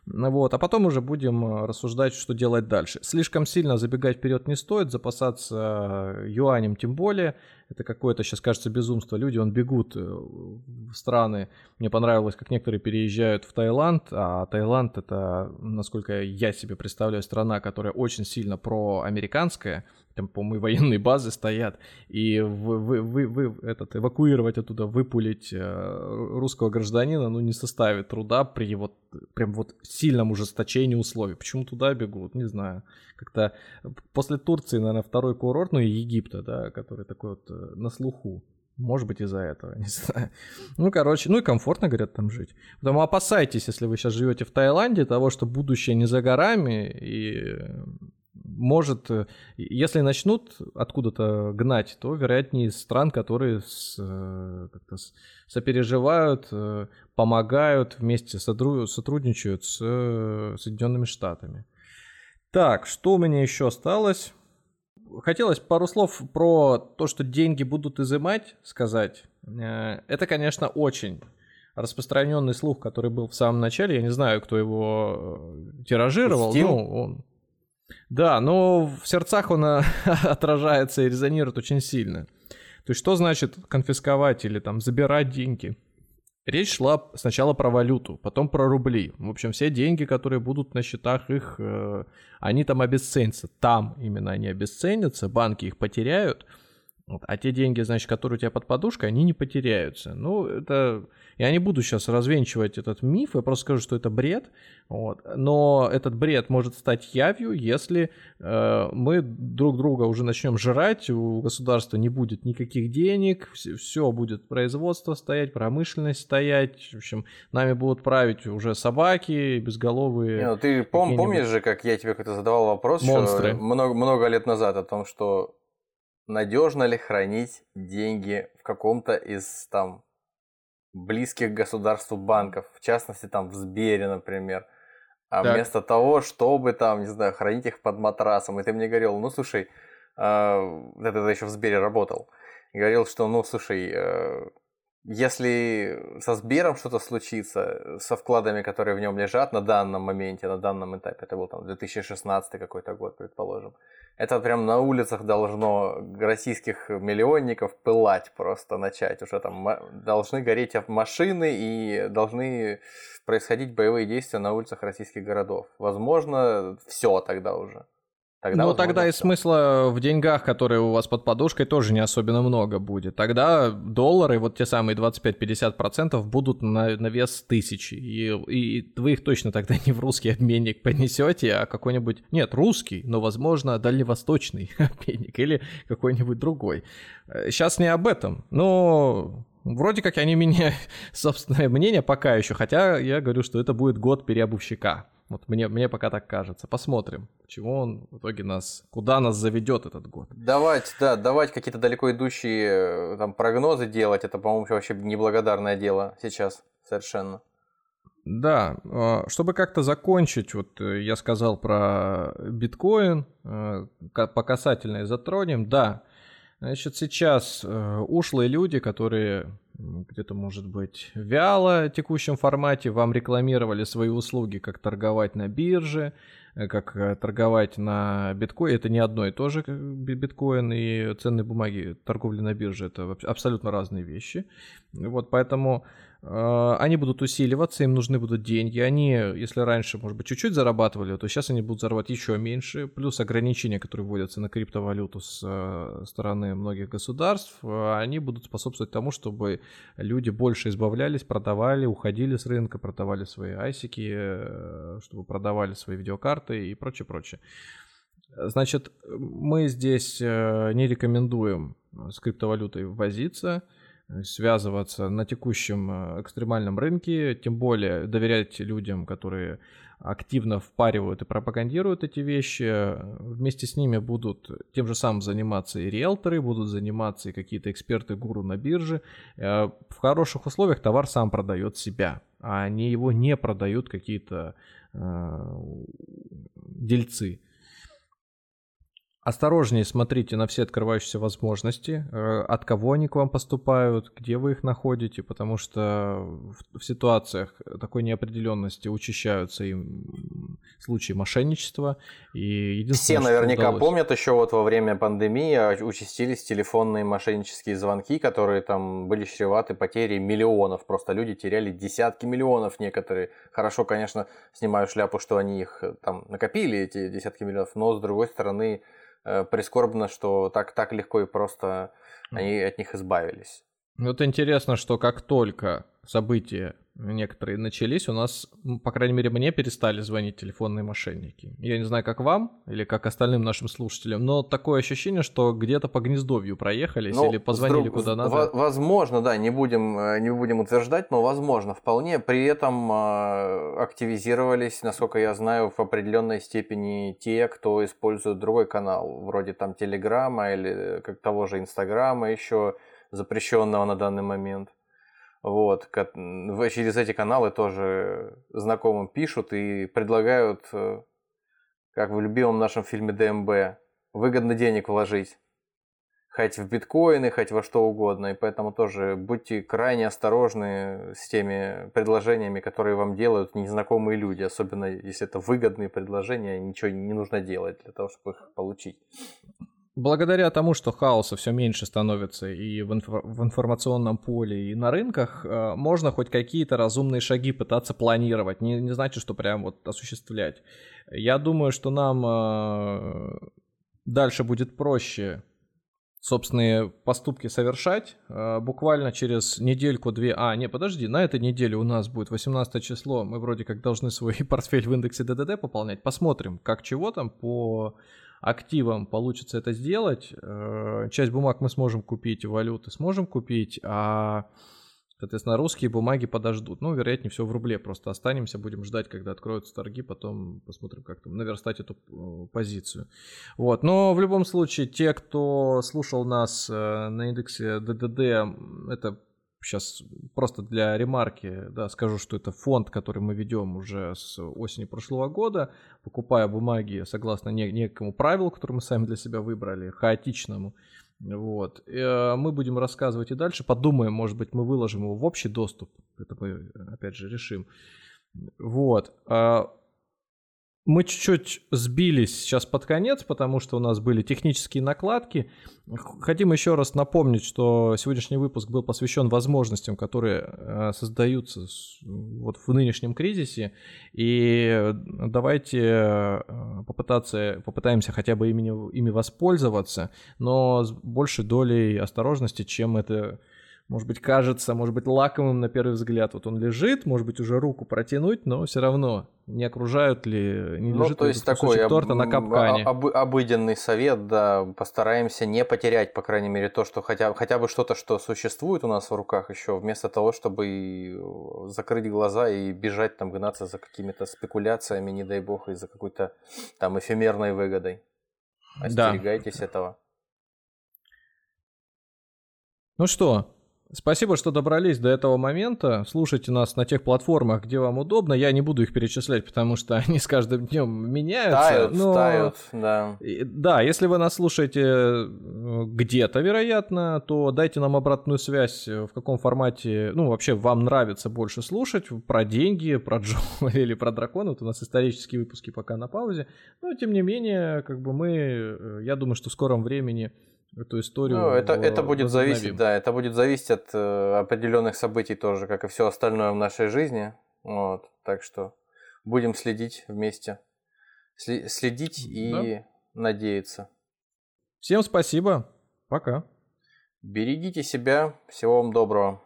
A: Вот, а потом уже будем э, рассуждать, что делать дальше. Слишком сильно забегать вперед не стоит, запасаться юанем тем более. Это какое-то сейчас кажется безумство. Люди, он бегут в страны. Мне понравилось, как некоторые переезжают в Таиланд, а Таиланд это, насколько я себе представляю, страна, которая очень сильно проамериканская там, по-моему, военные базы стоят, и вы, вы, вы, вы этот, эвакуировать оттуда, выпулить э, русского гражданина, ну, не составит труда при вот, прям вот сильном ужесточении условий. Почему туда бегут, не знаю. Как-то после Турции, наверное, второй курорт, ну, и Египта, да, который такой вот э, на слуху. Может быть, из-за этого, (laughs) не знаю. Ну, короче, ну и комфортно, говорят, там жить. Поэтому опасайтесь, если вы сейчас живете в Таиланде, того, что будущее не за горами, и может, э, если начнут откуда-то гнать, то вероятнее из стран, которые с, э, как-то сопереживают, э, помогают, вместе сотрудничают с Соединенными Штатами. Так, что у меня еще осталось? Хотелось пару слов про то, что деньги будут изымать, сказать. Это, конечно, очень распространенный слух, который был в самом начале. Я не знаю, кто его тиражировал. Стил? Ну, он да, но в сердцах он э, (laughs) отражается и резонирует очень сильно. То есть что значит конфисковать или там забирать деньги? Речь шла сначала про валюту, потом про рубли. В общем, все деньги, которые будут на счетах их, э, они там обесценятся. Там именно они обесценятся, банки их потеряют. Вот. А те деньги, значит, которые у тебя под подушкой, они не потеряются. Ну, это я не буду сейчас развенчивать этот миф, я просто скажу, что это бред. Вот. Но этот бред может стать явью, если э, мы друг друга уже начнем жрать, у государства не будет никаких денег, все, все будет производство стоять, промышленность стоять. В общем, нами будут править уже собаки, безголовые.
B: Не, ну ты пом- помнишь же, как я тебе как-то задавал вопрос
A: Монстры.
B: много, много лет назад о том, что надежно ли хранить деньги в каком-то из там близких государству банков, в частности там в Сбере, например. А так. вместо того, чтобы там, не знаю, хранить их под матрасом, и ты мне говорил, ну слушай, э, это, это еще в Сбере работал, говорил, что, ну слушай, э, если со Сбером что-то случится, со вкладами, которые в нем лежат на данном моменте, на данном этапе, это был там 2016 какой-то год, предположим, это прям на улицах должно российских миллионников пылать просто начать. Уже там должны гореть машины и должны происходить боевые действия на улицах российских городов. Возможно, все тогда уже.
A: Тогда Но тогда и смысла в деньгах, которые у вас под подушкой, тоже не особенно много будет. Тогда доллары, вот те самые 25-50% будут на, на вес тысячи. И, и вы их точно тогда не в русский обменник понесете, а какой-нибудь... Нет, русский, но, возможно, дальневосточный (laughs) обменник или какой-нибудь другой. Сейчас не об этом, но Вроде как они меняют (laughs) собственное мнение пока еще, хотя я говорю, что это будет год переобувщика. Вот мне, мне пока так кажется. Посмотрим, чего он в итоге нас, куда нас заведет этот год.
B: Давать, да, давать какие-то далеко идущие э, там прогнозы делать, это, по-моему, вообще неблагодарное дело сейчас совершенно.
A: Да, а, чтобы как-то закончить, вот э, я сказал про биткоин, э, по касательной затронем, да, Значит, сейчас э, ушлые люди, которые где-то, может быть, вяло в текущем формате вам рекламировали свои услуги, как торговать на бирже, как э, торговать на биткоин. Это не одно и то же, биткоин и ценные бумаги, торговля на бирже, это абсолютно разные вещи. Вот, поэтому они будут усиливаться, им нужны будут деньги. Они, если раньше, может быть, чуть-чуть зарабатывали, то сейчас они будут зарабатывать еще меньше. Плюс ограничения, которые вводятся на криптовалюту с э, стороны многих государств, э, они будут способствовать тому, чтобы люди больше избавлялись, продавали, уходили с рынка, продавали свои айсики, э, чтобы продавали свои видеокарты и прочее, прочее. Значит, мы здесь не рекомендуем с криптовалютой возиться – связываться на текущем э, экстремальном рынке, тем более доверять людям, которые активно впаривают и пропагандируют эти вещи. Вместе с ними будут тем же самым заниматься и риэлторы, будут заниматься и какие-то эксперты-гуру на бирже. Э, в хороших условиях товар сам продает себя, а они его не продают какие-то э, дельцы. Осторожнее смотрите на все открывающиеся возможности, э, от кого они к вам поступают, где вы их находите, потому что в ситуациях такой неопределенности учащаются и случаи мошенничества. И
B: все наверняка удалось... помнят еще вот во время пандемии а, участились телефонные мошеннические звонки, которые там были чреваты потерей миллионов. Просто люди теряли десятки миллионов некоторые. Хорошо, конечно, снимаю шляпу, что они их э, там накопили, эти десятки миллионов, но с другой стороны Э, прискорбно, что так, так легко и просто они от них избавились.
A: Вот интересно, что как только события некоторые начались, у нас, по крайней мере, мне перестали звонить телефонные мошенники. Я не знаю, как вам или как остальным нашим слушателям, но такое ощущение, что где-то по гнездовью проехались ну, или позвонили друг... куда надо.
B: Возможно, да, не будем, э, не будем утверждать, но возможно вполне. При этом э, активизировались, насколько я знаю, в определенной степени те, кто использует другой канал, вроде там Телеграма или как того же Инстаграма еще запрещенного на данный момент. Вот, через эти каналы тоже знакомым пишут и предлагают, э, как в любимом нашем фильме ДМБ, выгодно денег вложить. Хоть в биткоины, хоть во что угодно. И поэтому тоже будьте крайне осторожны с теми предложениями, которые вам делают незнакомые люди. Особенно если это выгодные предложения, ничего не нужно делать для того, чтобы их получить
A: благодаря тому, что хаоса все меньше становится и в, инфо- в информационном поле, и на рынках, э, можно хоть какие-то разумные шаги пытаться планировать. Не, не значит, что прям вот осуществлять. Я думаю, что нам э, дальше будет проще собственные поступки совершать. Э, буквально через недельку-две... А, не, подожди, на этой неделе у нас будет 18 число. Мы вроде как должны свой (laughs) портфель в индексе ДДД пополнять. Посмотрим, как чего там по активам получится это сделать. Э, часть бумаг мы сможем купить, валюты сможем купить, а, соответственно, русские бумаги подождут. Ну, вероятнее всего, в рубле просто останемся, будем ждать, когда откроются торги, потом посмотрим, как там наверстать эту э, позицию. Вот, но в любом случае, те, кто слушал нас э, на индексе ДДД, это сейчас просто для ремарки, да, скажу, что это фонд, который мы ведем уже с осени прошлого года, покупая бумаги согласно некому правилу, которое мы сами для себя выбрали, хаотичному. Вот. И, мы будем рассказывать и дальше. Подумаем, может быть, мы выложим его в общий доступ. Это мы, опять же, решим. Вот. Мы чуть-чуть сбились сейчас под конец, потому что у нас были технические накладки. Хотим еще раз напомнить, что сегодняшний выпуск был посвящен возможностям, которые э, создаются вот в нынешнем кризисе. И давайте э, попытаться, попытаемся хотя бы ими, ими воспользоваться, но с большей долей осторожности, чем это может быть, кажется, может быть, лакомым на первый взгляд. Вот он лежит, может быть, уже руку протянуть, но все равно не окружают ли, не
B: ну,
A: лежит
B: то есть такой
A: торта на капкане.
B: Об, обыденный совет, да, постараемся не потерять, по крайней мере, то, что хотя, хотя бы что-то, что существует у нас в руках еще, вместо того, чтобы закрыть глаза и бежать там, гнаться за какими-то спекуляциями, не дай бог, и за какой-то там эфемерной выгодой. Остерегайтесь да. этого.
A: Ну что, Спасибо, что добрались до этого момента. Слушайте нас на тех платформах, где вам удобно. Я не буду их перечислять, потому что (laughs) они с каждым днем меняются.
B: Тают, но... тают, да.
A: Да, если вы нас слушаете э, где-то, вероятно, то дайте нам обратную связь, э, в каком формате, ну, вообще вам нравится больше слушать, про деньги, про (laughs) Джо или про дракона. Вот у нас исторические выпуски пока на паузе. Но, тем не менее, как бы мы, э, я думаю, что в скором времени эту историю. Ну,
B: это, это будет зависеть, да, это будет зависеть от э, определенных событий тоже, как и все остальное в нашей жизни. Вот, так что будем следить вместе. Следить и надеяться.
A: Всем спасибо. Пока.
B: Берегите себя. Всего вам доброго.